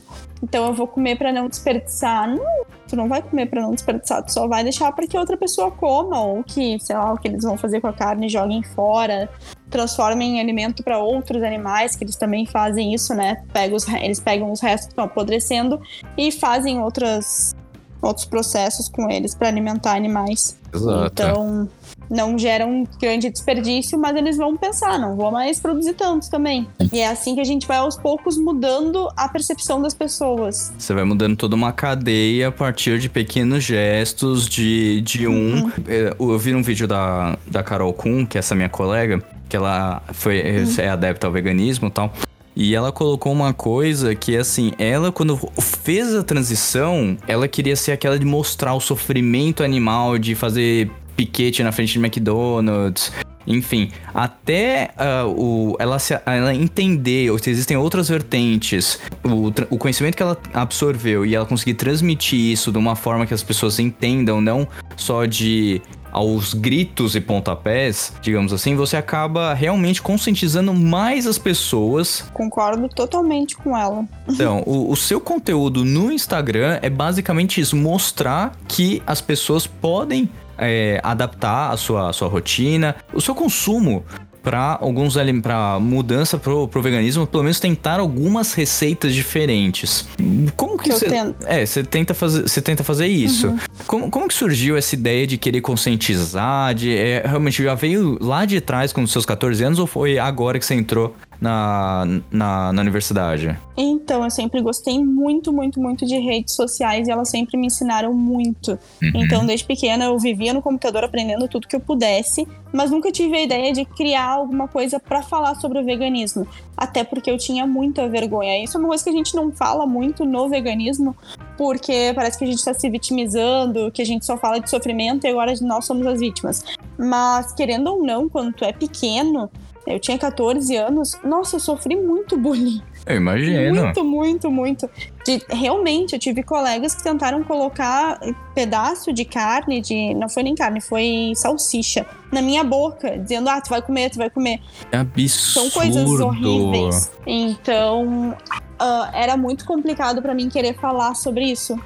Então eu vou comer para não desperdiçar. Não, tu não vai comer para não desperdiçar, tu só vai deixar para que outra pessoa coma ou que, sei lá, o que eles vão fazer com a carne, joguem fora, transformem em alimento para outros animais, que eles também fazem isso, né? Pega os, eles pegam os restos que estão apodrecendo e fazem outras outros processos com eles para alimentar animais. Exato. Então, não gera um grande desperdício, mas eles vão pensar, não vou mais produzir tantos também. E é assim que a gente vai aos poucos mudando a percepção das pessoas. Você vai mudando toda uma cadeia a partir de pequenos gestos, de, de um. Uhum. É, Eu vi um vídeo da, da Carol Kuhn, que é essa minha colega, que ela foi, Uhum. é adepta ao veganismo e tal. E ela colocou uma coisa que, assim, ela, quando fez a transição, ela queria ser aquela de mostrar o sofrimento animal, de fazer piquete na frente de McDonald's. Enfim, até ah, o, ela, se, ela entender que existem outras vertentes, o, o conhecimento que ela absorveu e ela conseguir transmitir isso de uma forma que as pessoas entendam, não só de aos gritos e pontapés, digamos assim, você acaba realmente conscientizando mais as pessoas Concordo totalmente com ela. *laughs* então, o, o seu conteúdo no Instagram é basicamente isso: mostrar que as pessoas podem é, adaptar a sua, a sua rotina, o seu consumo para alguns para mudança pro, pro veganismo, pelo menos tentar algumas receitas diferentes. Como que você. É, você tenta fazer, você tenta fazer isso. Como, como que surgiu essa ideia de querer conscientizar, de é, realmente já veio lá de trás com os seus 14 anos ou foi agora que você entrou na, na, na universidade? Então, eu sempre gostei muito, muito, muito de redes sociais e elas sempre me ensinaram muito. Então, desde pequena, eu vivia no computador aprendendo tudo que eu pudesse, mas nunca tive a ideia de criar alguma coisa pra falar sobre o veganismo. Até porque eu tinha muita vergonha. Isso é uma coisa que a gente não fala muito no veganismo, porque parece que a gente tá se vitimizando, que a gente só fala de sofrimento e agora nós somos as vítimas. Mas, querendo ou não, quando tu é pequeno, eu tinha 14 anos, nossa, eu sofri muito bullying. Eu imagino. Muito, muito, muito. De, realmente, eu tive colegas que tentaram colocar pedaço de carne, de. Não foi nem carne, foi salsicha, na minha boca, dizendo, ah, tu vai comer, tu vai comer. É absurdo. São coisas horríveis. Então, ah, era muito complicado pra mim querer falar sobre isso.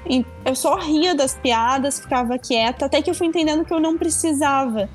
Eu só ria das piadas, ficava quieta, até que eu fui entendendo que eu não precisava.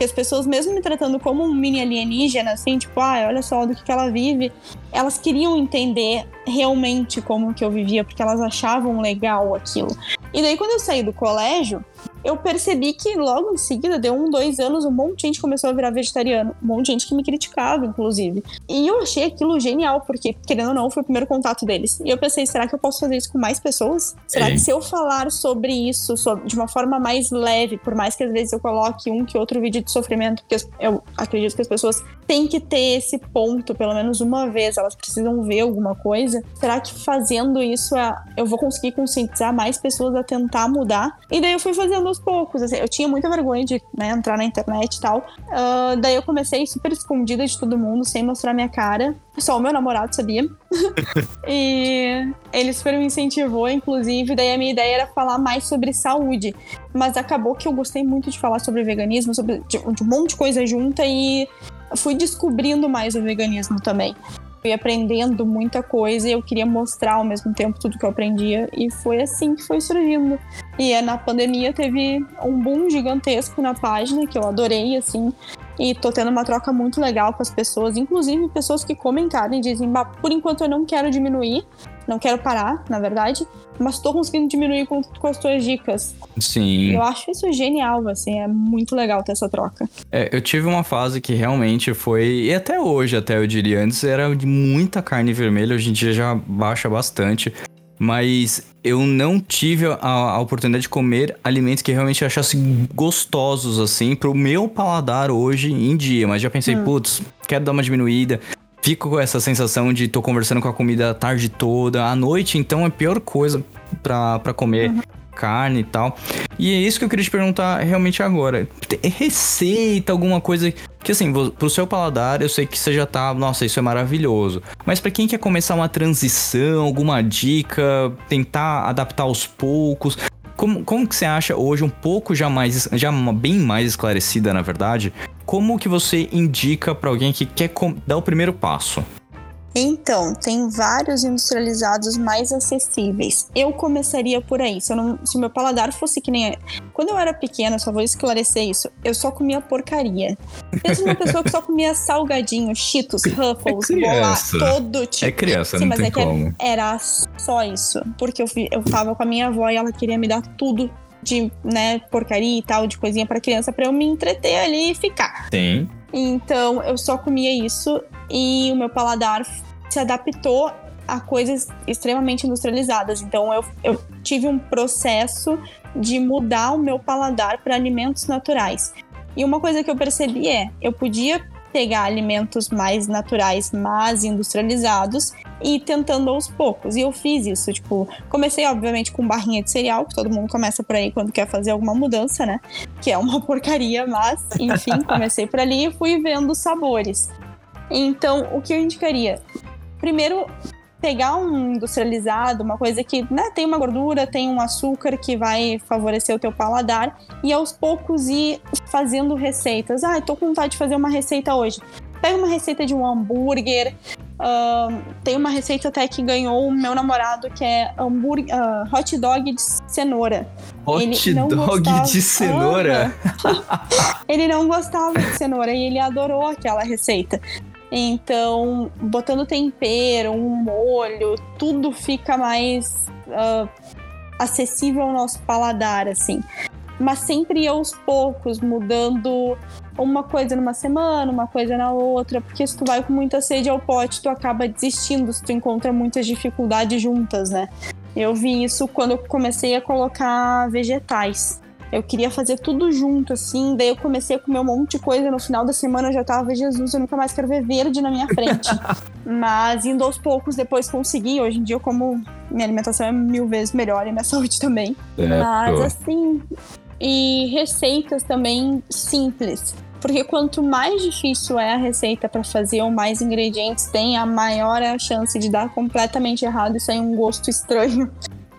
Que as pessoas, mesmo me tratando como um mini alienígena, assim, tipo, ah, olha só do que, que ela vive, elas queriam entender realmente como que eu vivia, porque elas achavam legal aquilo. E daí, quando eu saí do colégio, eu percebi que logo em seguida, deu um, dois anos, um monte de gente começou a virar vegetariano. Um monte de gente que me criticava, inclusive. E eu achei aquilo genial, porque, querendo ou não, foi o primeiro contato deles. E eu pensei, será que eu posso fazer isso com mais pessoas? Será que se eu falar sobre isso sobre- de uma forma mais leve, por mais que às vezes eu coloque um que outro vídeo de sofrimento, porque eu acredito que as pessoas têm que ter esse ponto, pelo menos uma vez, elas precisam ver alguma coisa. Será que fazendo isso ah, eu vou conseguir conscientizar mais pessoas a tentar mudar? E daí eu fui fazendo aos poucos. assim, eu tinha muita vergonha de né, entrar na internet e tal. Ah, daí eu comecei super escondida de todo mundo, sem mostrar minha cara. Só o meu namorado sabia. *laughs* e ele super me incentivou, inclusive. Daí a minha ideia era falar mais sobre saúde. Mas acabou que eu gostei muito de falar sobre veganismo, sobre de, de um monte de coisa junta e fui descobrindo mais o veganismo também. Fui aprendendo muita coisa e eu queria mostrar ao mesmo tempo tudo que eu aprendia. E foi assim que foi surgindo. E é, na pandemia teve um boom gigantesco na página, que eu adorei, assim. E tô tendo uma troca muito legal com as pessoas, inclusive pessoas que comem carne e dizem, por enquanto eu não quero diminuir, não quero parar, na verdade, mas tô conseguindo diminuir com, com as tuas dicas. Sim. Eu acho isso genial, assim, é muito legal ter essa troca. É, eu tive uma fase que realmente foi, e até hoje, até eu diria, antes era de muita carne vermelha, hoje em dia já baixa bastante. Mas eu não tive a, a oportunidade de comer alimentos que realmente achasse gostosos, assim, pro meu paladar hoje em dia. Mas já pensei, putz, quero dar uma diminuída. Fico com essa sensação de tô conversando com a comida a tarde toda. À noite, então, é a pior coisa pra, pra comer carne e tal. E é isso que eu queria te perguntar realmente agora. Receita, alguma coisa que assim, pro seu paladar, eu sei que você já tá, nossa, isso é maravilhoso. Mas pra quem quer começar uma transição, alguma dica, tentar adaptar aos poucos, como, como que você acha hoje um pouco já mais, já bem mais esclarecida, na verdade, como que você indica pra alguém que quer dar o primeiro passo? Então, tem vários industrializados mais acessíveis. Eu começaria por aí. Se, não, se meu paladar fosse que nem. Quando eu era pequena, só vou esclarecer isso, eu só comia porcaria. Pensa numa pessoa que só comia salgadinho, cheetos, ruffles, É bola, criança. todo tipo. É criança, Sim, não mas tem é que como. era só isso. Porque eu, eu tava com a minha avó e ela queria me dar tudo de, né, porcaria e tal, de coisinha pra criança, pra eu me entreter ali e ficar. Sim. Então eu só comia isso e o meu paladar se adaptou a coisas extremamente industrializadas. Então eu, eu tive um processo de mudar o meu paladar para alimentos naturais. E uma coisa que eu percebi é, eu podia pegar alimentos mais naturais, mas industrializados e tentando aos poucos. E eu fiz isso, tipo, comecei obviamente com barrinha de cereal, que todo mundo começa por aí quando quer fazer alguma mudança, né? Que é uma *laughs* porcaria, mas enfim, comecei por ali e fui vendo sabores. Então, o que eu indicaria? Primeiro, pegar um industrializado, uma coisa que né, tem uma gordura, tem um açúcar que vai favorecer o teu paladar, e aos poucos ir fazendo receitas. Ah, tô com vontade de fazer uma receita hoje. Pega uma receita de um hambúrguer. ahn, tem uma receita até que ganhou o meu namorado, que é hambúrguer, ah, hot dog de cenoura. Hot dog gostava. de cenoura? ele não gostava de cenoura e ele adorou aquela receita. Então, botando tempero, um molho, tudo fica mais ah, acessível ao nosso paladar, assim. Mas sempre aos poucos, mudando uma coisa numa semana, uma coisa na outra, porque se tu vai com muita sede ao pote, tu acaba desistindo se tu encontra muitas dificuldades juntas, né? Eu vi isso quando eu comecei a colocar vegetais. Eu queria fazer tudo junto, assim. Daí eu comecei a comer um monte de coisa. No final da semana eu já tava, Jesus, eu nunca mais quero ver verde na minha frente. *laughs* Mas indo aos poucos, depois consegui. Hoje em dia, eu como minha alimentação é mil vezes melhor e minha *laughs* saúde também. Mas Certo. assim. E receitas também simples. Porque quanto mais difícil é a receita para fazer ou mais ingredientes tem, a maior é a chance de dar completamente errado e sair um gosto estranho.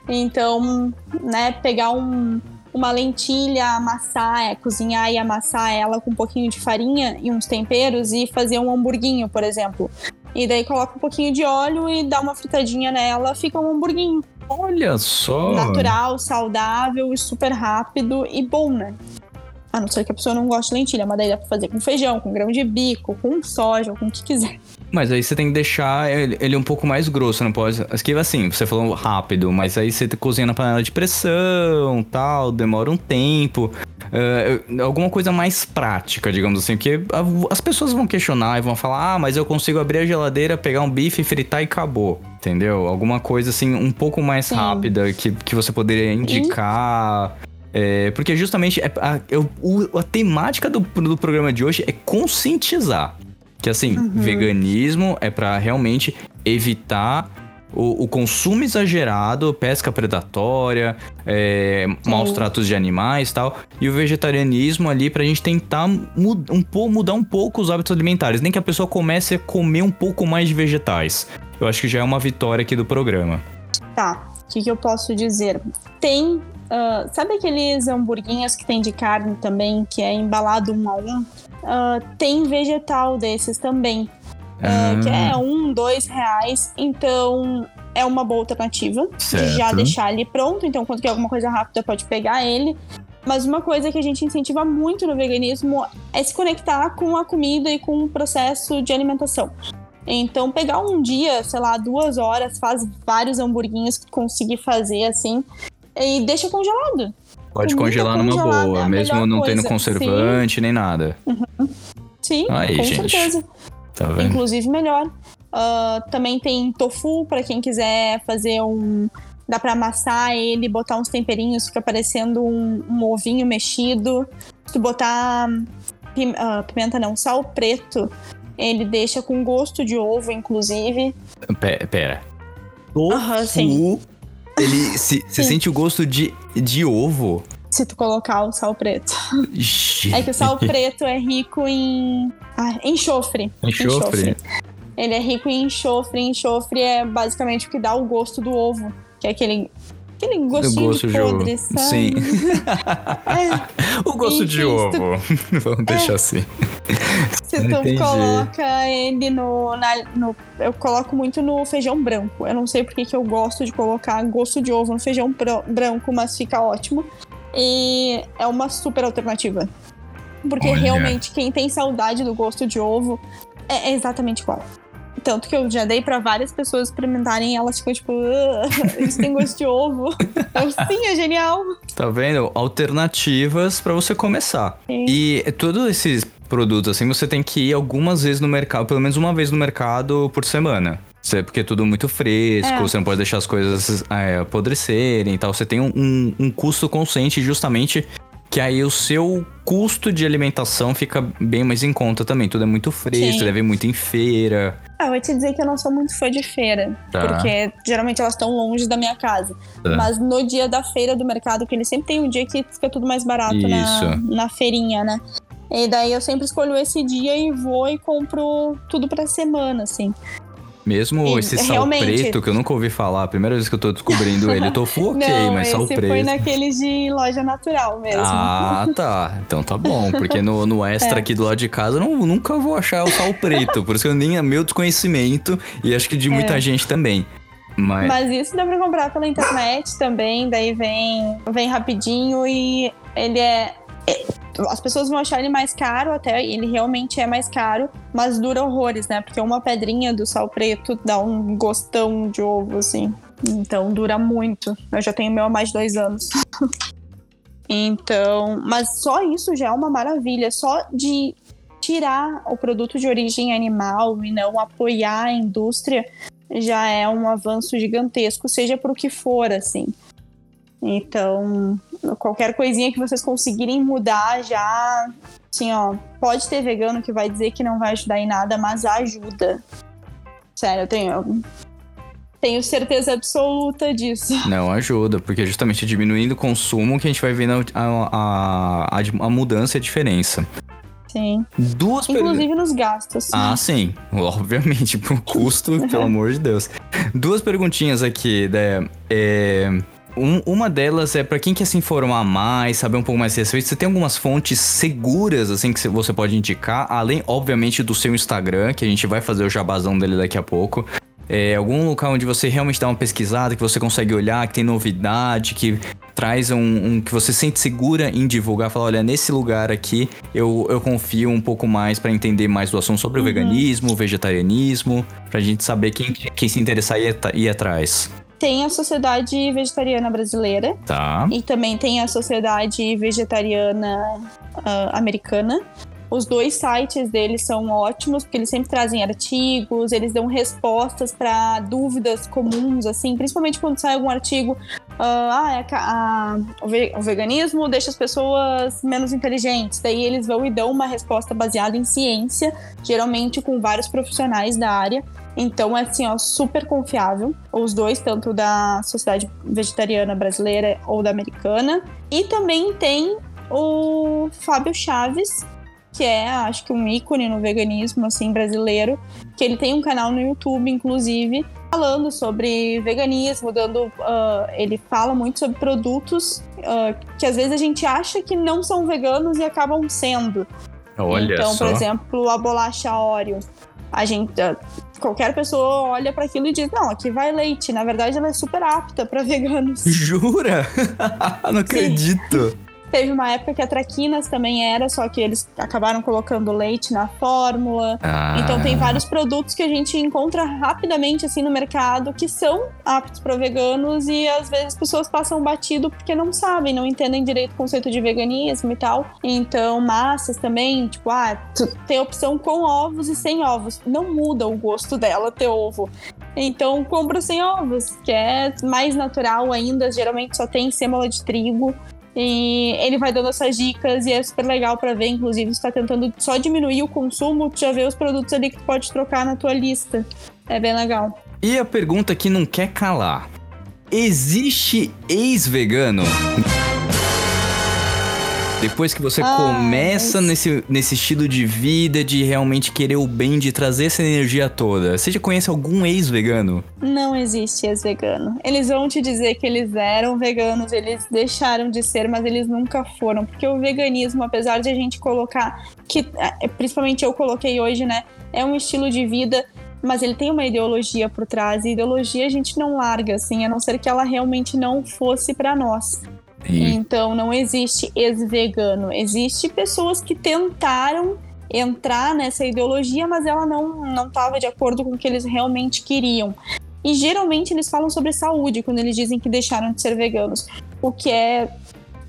Então, né, pegar um, uma lentilha, amassar, é, cozinhar e amassar ela com um pouquinho de farinha e uns temperos e fazer um hamburguinho, por exemplo. E daí coloca um pouquinho de óleo e dá uma fritadinha nela, fica um hamburguinho. Olha só. Natural, saudável e super rápido e bom, né? A não ser que a pessoa não goste de lentilha, mas daí dá pra fazer com feijão, com grão de bico, com soja, com o que quiser. Mas aí você tem que deixar ele, ele um pouco mais grosso, não pode. Esquiva assim, você falou rápido, mas aí você cozinha na panela de pressão tal, demora um tempo. Uh, alguma coisa mais prática, digamos assim, porque as pessoas vão questionar e vão falar: ah, mas eu consigo abrir a geladeira, pegar um bife, fritar e acabou. Entendeu? Alguma coisa assim, um pouco mais Sim. rápida que, que você poderia indicar. É, porque justamente é, a, o, a temática do, do programa de hoje é conscientizar. Que assim, uhum. veganismo é para realmente evitar o, o, consumo exagerado, pesca predatória, é, maus tratos de animais e tal. E o vegetarianismo ali pra gente tentar mud, um, mudar um pouco os hábitos alimentares. Nem que a pessoa comece a comer um pouco mais de vegetais. Eu acho que já é uma vitória aqui do programa. Tá, o que, que eu posso dizer? Tem Uh, sabe aqueles hamburguinhos que tem de carne também, que é embalado um a um? Uh, tem vegetal desses também. Uh, que é um, dois reais. Então é uma boa alternativa certo. de já deixar ele pronto. Então, quando quer alguma coisa rápida, pode pegar ele. Mas uma coisa que a gente incentiva muito no veganismo é se conectar com a comida e com o processo de alimentação. Então, pegar um dia, sei lá, duas horas, faz vários hamburguinhos que conseguir fazer assim, e deixa congelado. Pode congelar numa boa, é mesmo não coisa. tendo conservante Sim. nem nada. Uhum. Sim, Aí, com gente. certeza. Tá vendo? Inclusive melhor. Uh, também tem tofu para quem quiser fazer um. Dá para amassar ele, botar uns temperinhos, fica parecendo um, um ovinho mexido. Se tu botar pim, uh, pimenta não, sal preto, ele deixa com gosto de ovo, inclusive. Pera. pera. Tofu uhum, sim. Ele se, você sente o gosto de, de ovo? Se tu colocar o sal preto. É que o sal preto é rico em ah, enxofre. Enxofre. enxofre. Ele é rico em enxofre. Enxofre é basicamente o que dá o gosto do ovo. Que é aquele aquele gostinho gosto de podre, de sabe? Sim. é. *laughs* O gosto de ovo. Tu... Vamos deixar é. assim. Se tu Entendi. coloca ele no, na, no, Eu coloco muito no feijão branco. Eu não sei porque que eu gosto de colocar gosto de ovo no feijão branco, mas fica ótimo. E é uma super alternativa. Porque Olha. realmente, quem tem saudade do gosto de ovo é exatamente igual. Tanto que eu já dei para várias pessoas experimentarem e elas ficam tipo, isso tem gosto de ovo. *laughs* Eu, sim, é genial. Tá vendo? Alternativas para você começar. Sim. E todos esses produtos, assim, você tem que ir algumas vezes no mercado, pelo menos uma vez no mercado por semana. Porque é tudo muito fresco, é. você não pode deixar as coisas é, apodrecerem e tal. Você tem um, um, um custo consciente justamente que aí o seu custo de alimentação fica bem mais em conta também. Tudo é muito fresco, Sim. deve ir muito em feira. Ah, eu vou te dizer que eu não sou muito fã de feira, tá. porque geralmente elas estão longe da minha casa. Tá. Mas no dia da feira do mercado, que ele sempre tem um dia que fica tudo mais barato na, na feirinha, né? E daí eu sempre escolho esse dia e vou e compro tudo pra semana, assim. Mesmo esse sal realmente... preto, que eu nunca ouvi falar, a primeira vez que eu tô descobrindo ele, tofu *laughs* ok, Não, mas sal preto. foi naqueles de loja natural mesmo. Ah, tá. Então tá bom, porque no, no *laughs* extra é. aqui do lado de casa eu não, nunca vou achar o sal preto, por isso que eu nem é meu desconhecimento e acho que de muita é. gente também. Mas... Mas isso dá pra comprar pela internet também, daí vem, vem rapidinho e ele é as pessoas vão achar ele mais caro, até ele realmente é mais caro, mas dura horrores, né? Porque uma pedrinha do sal preto dá um gostão de ovo, assim. Então dura muito. Eu já tenho meu há mais de dois anos. *laughs* então, mas só isso já é uma maravilha. Só de tirar o produto de origem animal e não apoiar a indústria já é um avanço gigantesco, seja por o que for, assim. Então, qualquer coisinha que vocês conseguirem mudar já, assim, ó, pode ter vegano que vai dizer que não vai ajudar em nada, mas ajuda. Sério, eu tenho tenho certeza absoluta disso. *laughs* Não ajuda, porque justamente diminuindo o consumo que a gente vai vendo a, a, a, a mudança e a diferença. Sim. Duas perguntas. Inclusive nos gastos. Ah, sim. *laughs* Obviamente, pro custo, pelo amor de Deus. Duas perguntinhas aqui, Ideia. É, um- uma delas é pra quem quer se informar mais, saber um pouco mais a respeito. Você tem algumas fontes seguras, assim, que cê- você pode indicar, além, obviamente, do seu Instagram, que a gente vai fazer o jabazão dele daqui a pouco. É, algum local onde você realmente dá uma pesquisada, que você consegue olhar, que tem novidade, que traz um, um- que você sente segura em divulgar, falar, olha, nesse lugar aqui eu, eu confio um pouco mais pra entender mais do assunto sobre o veganismo, o vegetarianismo, pra gente saber quem, quem se interessar e ir atrás. Tem a Sociedade Vegetariana Brasileira Tá. e também tem a Sociedade Vegetariana ah, Americana. Os dois sites deles são ótimos, porque eles sempre trazem artigos, eles dão respostas para dúvidas comuns, assim, principalmente quando sai algum artigo. ah, ah, é o ve- o veganismo deixa as pessoas menos inteligentes. Daí eles vão e dão uma resposta baseada em ciência, geralmente com vários profissionais da área. Então é assim, ó, super confiável. Os dois, tanto da Sociedade Vegetariana Brasileira ou da Americana. E também tem o Fábio Chaves, que é, acho que um ícone no veganismo assim brasileiro, que ele tem um canal no YouTube, inclusive, falando sobre veganismo, dando, ah, ele fala muito sobre produtos ah, que às vezes a gente acha que não são veganos e acabam sendo. Olha então, só. por exemplo, a bolacha Oreo. A gente, ah, qualquer pessoa olha para aquilo e diz: "Não, aqui vai leite". Na verdade, ela é super apta para veganos. Jura? *laughs* Não acredito. Teve uma época que a Traquinas também era, só que eles acabaram colocando leite na fórmula. Ah, Então tem vários produtos que a gente encontra rapidamente assim no mercado que são aptos para veganos e às vezes as pessoas passam batido porque não sabem, não entendem direito o conceito de veganismo e tal. Então massas também, tipo, ah, tem opção com ovos e sem ovos. Não muda o gosto dela ter ovo. Então compra sem ovos, que é mais natural ainda, geralmente só tem sêmola de trigo. E ele vai dando essas dicas e é super legal pra ver. Inclusive, você tá tentando só diminuir o consumo, tu já vê os produtos ali que tu pode trocar na tua lista. É bem legal. E a pergunta que não quer calar: Existe ex-vegano? Depois que você Ah, começa esse- nesse, nesse estilo de vida, de realmente querer o bem, de trazer essa energia toda, você já conhece algum ex-vegano? Não existe ex-vegano. Eles vão te dizer que eles eram veganos, eles deixaram de ser, mas eles nunca foram. Porque o veganismo, apesar de a gente colocar, que eh, principalmente eu coloquei hoje, né? É um estilo de vida, mas ele tem uma ideologia por trás. E ideologia a gente não larga, assim, a não ser que ela realmente não fosse pra nós. Então não existe ex-vegano. Existe pessoas que tentaram entrar nessa ideologia, mas ela não não estava de acordo com o que eles realmente queriam. E geralmente eles falam sobre saúde quando eles dizem que deixaram de ser veganos, o que é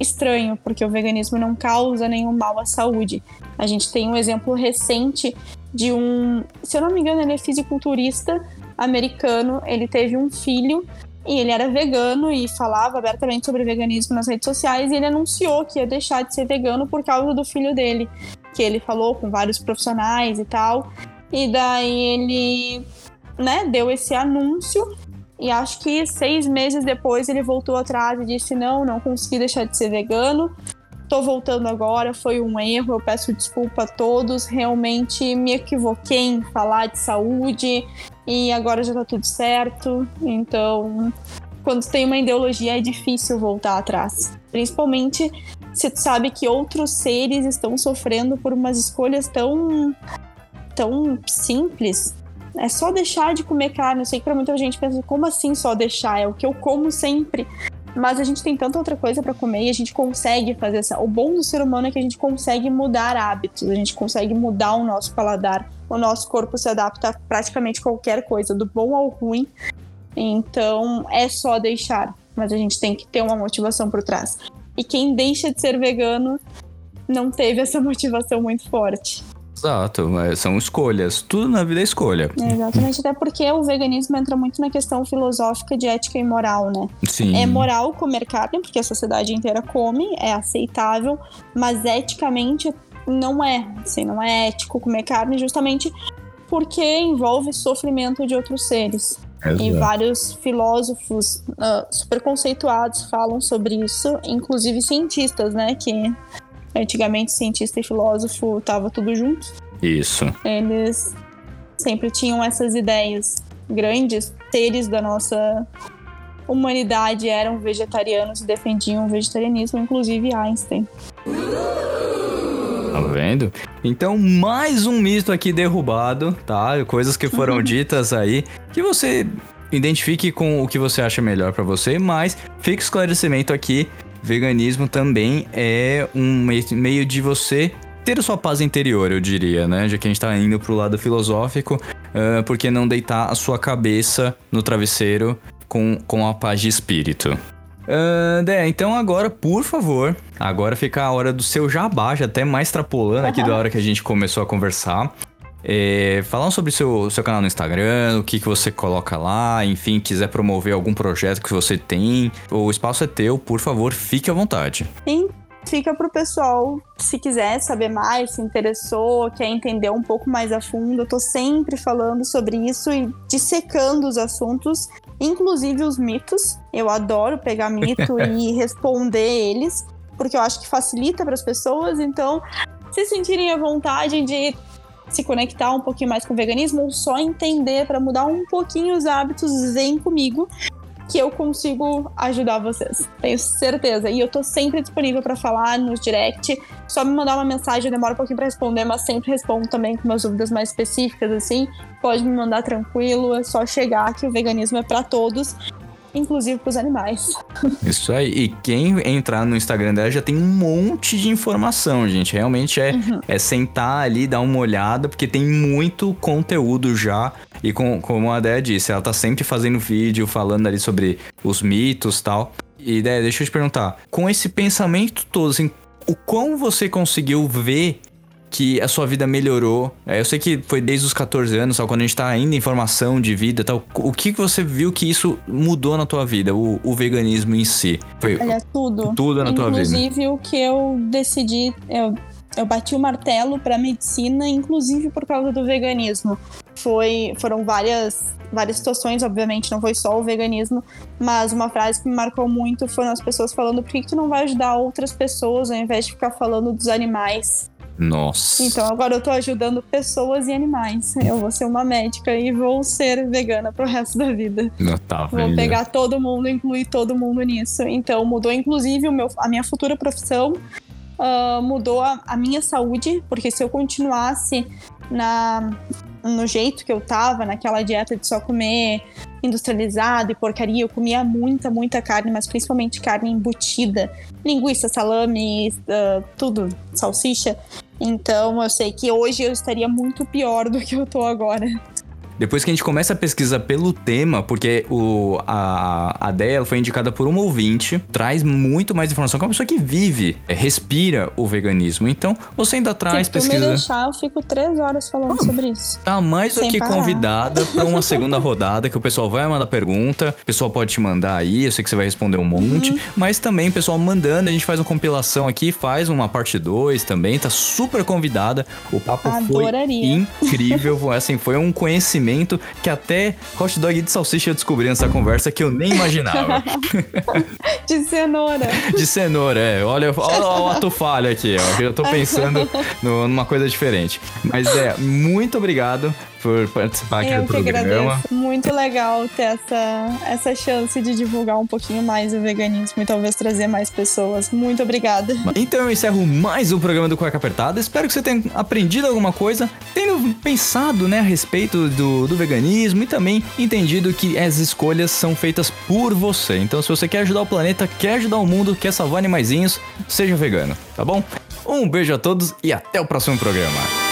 estranho, porque o veganismo não causa nenhum mal à saúde. A gente tem um exemplo recente de um, se eu não me engano, ele é fisiculturista americano, ele teve um filho e ele era vegano e falava abertamente sobre veganismo nas redes sociais e ele anunciou que ia deixar de ser vegano por causa do filho dele, que ele falou com vários profissionais e tal. E daí ele, né, deu esse anúncio e acho que seis meses depois ele voltou atrás e disse não, não consegui deixar de ser vegano. Tô voltando agora, foi um erro, eu peço desculpa a todos, realmente me equivoquei em falar de saúde e agora já tá tudo certo. Então, quando tem uma ideologia é difícil voltar atrás. Principalmente se tu sabe que outros seres estão sofrendo por umas escolhas tão tão simples. É só deixar de comer carne. Eu sei que pra muita gente pensa, como assim só deixar? É o que eu como sempre. Mas a gente tem tanta outra coisa pra comer e a gente consegue fazer essa. O bom do ser humano é que a gente consegue mudar hábitos, a gente consegue mudar o nosso paladar. O nosso corpo se adapta a praticamente qualquer coisa, do bom ao ruim. Então é só deixar, mas a gente tem que ter uma motivação por trás. E quem deixa de ser vegano não teve essa *laughs* motivação muito forte. Exato, são escolhas. Tudo na vida é escolha. É, exatamente, até porque o veganismo entra muito na questão filosófica de ética e moral, né? Sim. É moral comer carne, porque a sociedade inteira come, é aceitável, mas eticamente não é. Assim, não é ético comer carne justamente porque envolve sofrimento de outros seres. E Exato. vários filósofos ah, super conceituados falam sobre isso, inclusive cientistas, né? Que Antigamente, cientista e filósofo tava tudo junto. Isso. Eles sempre tinham essas ideias. Grandes seres da nossa humanidade eram vegetarianos e defendiam o vegetarianismo, inclusive Einstein. Tá vendo? Então, mais um mito aqui derrubado, tá? Coisas que foram ditas aí, que você identifique com o que você acha melhor pra você, mas fica o esclarecimento aqui, veganismo também é um mei- meio de você ter a sua paz interior, eu diria, né? Já que a gente tá indo pro lado filosófico, ah, por que não deitar a sua cabeça no travesseiro com, com a paz de espírito? Ah, Dé, então agora, por favor, agora fica a hora do seu jabá, já até mais extrapolando aqui da hora que a gente começou a conversar. É, falando sobre o seu, seu canal no Instagram, o que, que você coloca lá, enfim, quiser promover algum projeto que você tem, o espaço é teu, por favor, fique à vontade. E fica pro pessoal, se quiser saber mais, se interessou, quer entender um pouco mais a fundo. Eu tô sempre falando sobre isso e dissecando os assuntos, inclusive os mitos. Eu adoro pegar mito *laughs* e responder eles, porque eu acho que facilita para as pessoas. Então, se sentirem à vontade de se conectar um pouquinho mais com o veganismo ou só entender para mudar um pouquinho os hábitos, vem comigo que eu consigo ajudar vocês. Tenho certeza. E eu tô sempre disponível para falar no direct. Só me mandar uma mensagem, demora um pouquinho para responder, mas sempre respondo também com umas dúvidas mais específicas assim. Pode me mandar tranquilo, é só chegar que o veganismo é para todos, inclusive pros animais. Isso aí. E quem entrar no Instagram dela já tem um monte de informação, gente. Realmente é, é sentar ali, dar uma olhada, porque tem muito conteúdo já. E com, como a Déia disse, ela tá sempre fazendo vídeo, falando ali sobre os mitos e tal. E Déia, deixa eu te perguntar, com esse pensamento todo, assim, o quão você conseguiu ver que a sua vida melhorou? É, eu sei que foi desde os 14 anos, só quando a gente tá ainda em formação de vida tal. O que que você viu que isso mudou na tua vida, o, o veganismo em si? Foi Olha, tudo. tudo na tua vida. Inclusive o que eu decidi, eu, eu bati o martelo para medicina, inclusive por causa do veganismo. Foi, foram várias, várias situações, obviamente, não foi só o veganismo, mas uma frase que me marcou muito foram as pessoas falando por que, que tu não vai ajudar outras pessoas ao invés de ficar falando dos animais. Nossa. Então agora eu tô ajudando pessoas e animais. Eu vou ser uma médica e vou ser vegana pro resto da vida. Não tá Vou pegar todo mundo, incluir todo mundo nisso. Então mudou inclusive o meu, a minha futura profissão, ah, mudou a, a minha saúde, porque se eu continuasse na, no jeito que eu tava, naquela dieta de só comer industrializado e porcaria, eu comia muita, muita carne, mas principalmente carne embutida. Linguiça, salame, ah, tudo, salsicha. Então eu sei que hoje eu estaria muito pior do que eu tô agora. Depois que a gente começa a pesquisa pelo tema, porque o, a, a foi indicada por um ouvinte, traz muito mais informação, que é uma pessoa que vive, é, respira o veganismo. Então, você ainda traz se tu me pesquisa. deixar, eu fico três horas falando sobre isso. Tá mais do que parar. convidada para uma *laughs* segunda rodada, que o pessoal vai mandar pergunta, o pessoal pode te mandar aí, eu sei que você vai responder um monte, Uhum. mas também o pessoal mandando, a gente faz uma compilação aqui, faz uma parte 2 também, tá super convidada. O papo Adoraria. foi incrível, assim, foi um conhecimento que até hot dog de salsicha eu descobri nessa conversa que eu nem imaginava. *laughs* De cenoura. *laughs* De cenoura, é. Olha, olha o ato falho aqui, ó. Eu tô pensando no- numa coisa diferente. Mas é, muito obrigado por participar aqui Eu do programa. agradeço. Muito legal ter essa, essa chance de divulgar um pouquinho mais o veganismo e talvez trazer mais pessoas. Muito obrigada. Então eu encerro mais um programa do Cueca Apertada. Espero que você tenha aprendido alguma coisa, tendo pensado né, a respeito do, do veganismo e também entendido que as escolhas são feitas por você. Então, se você quer ajudar o planeta, quer ajudar o mundo, quer salvar animaizinhos, seja vegano, tá bom? Um beijo a todos e até o próximo programa.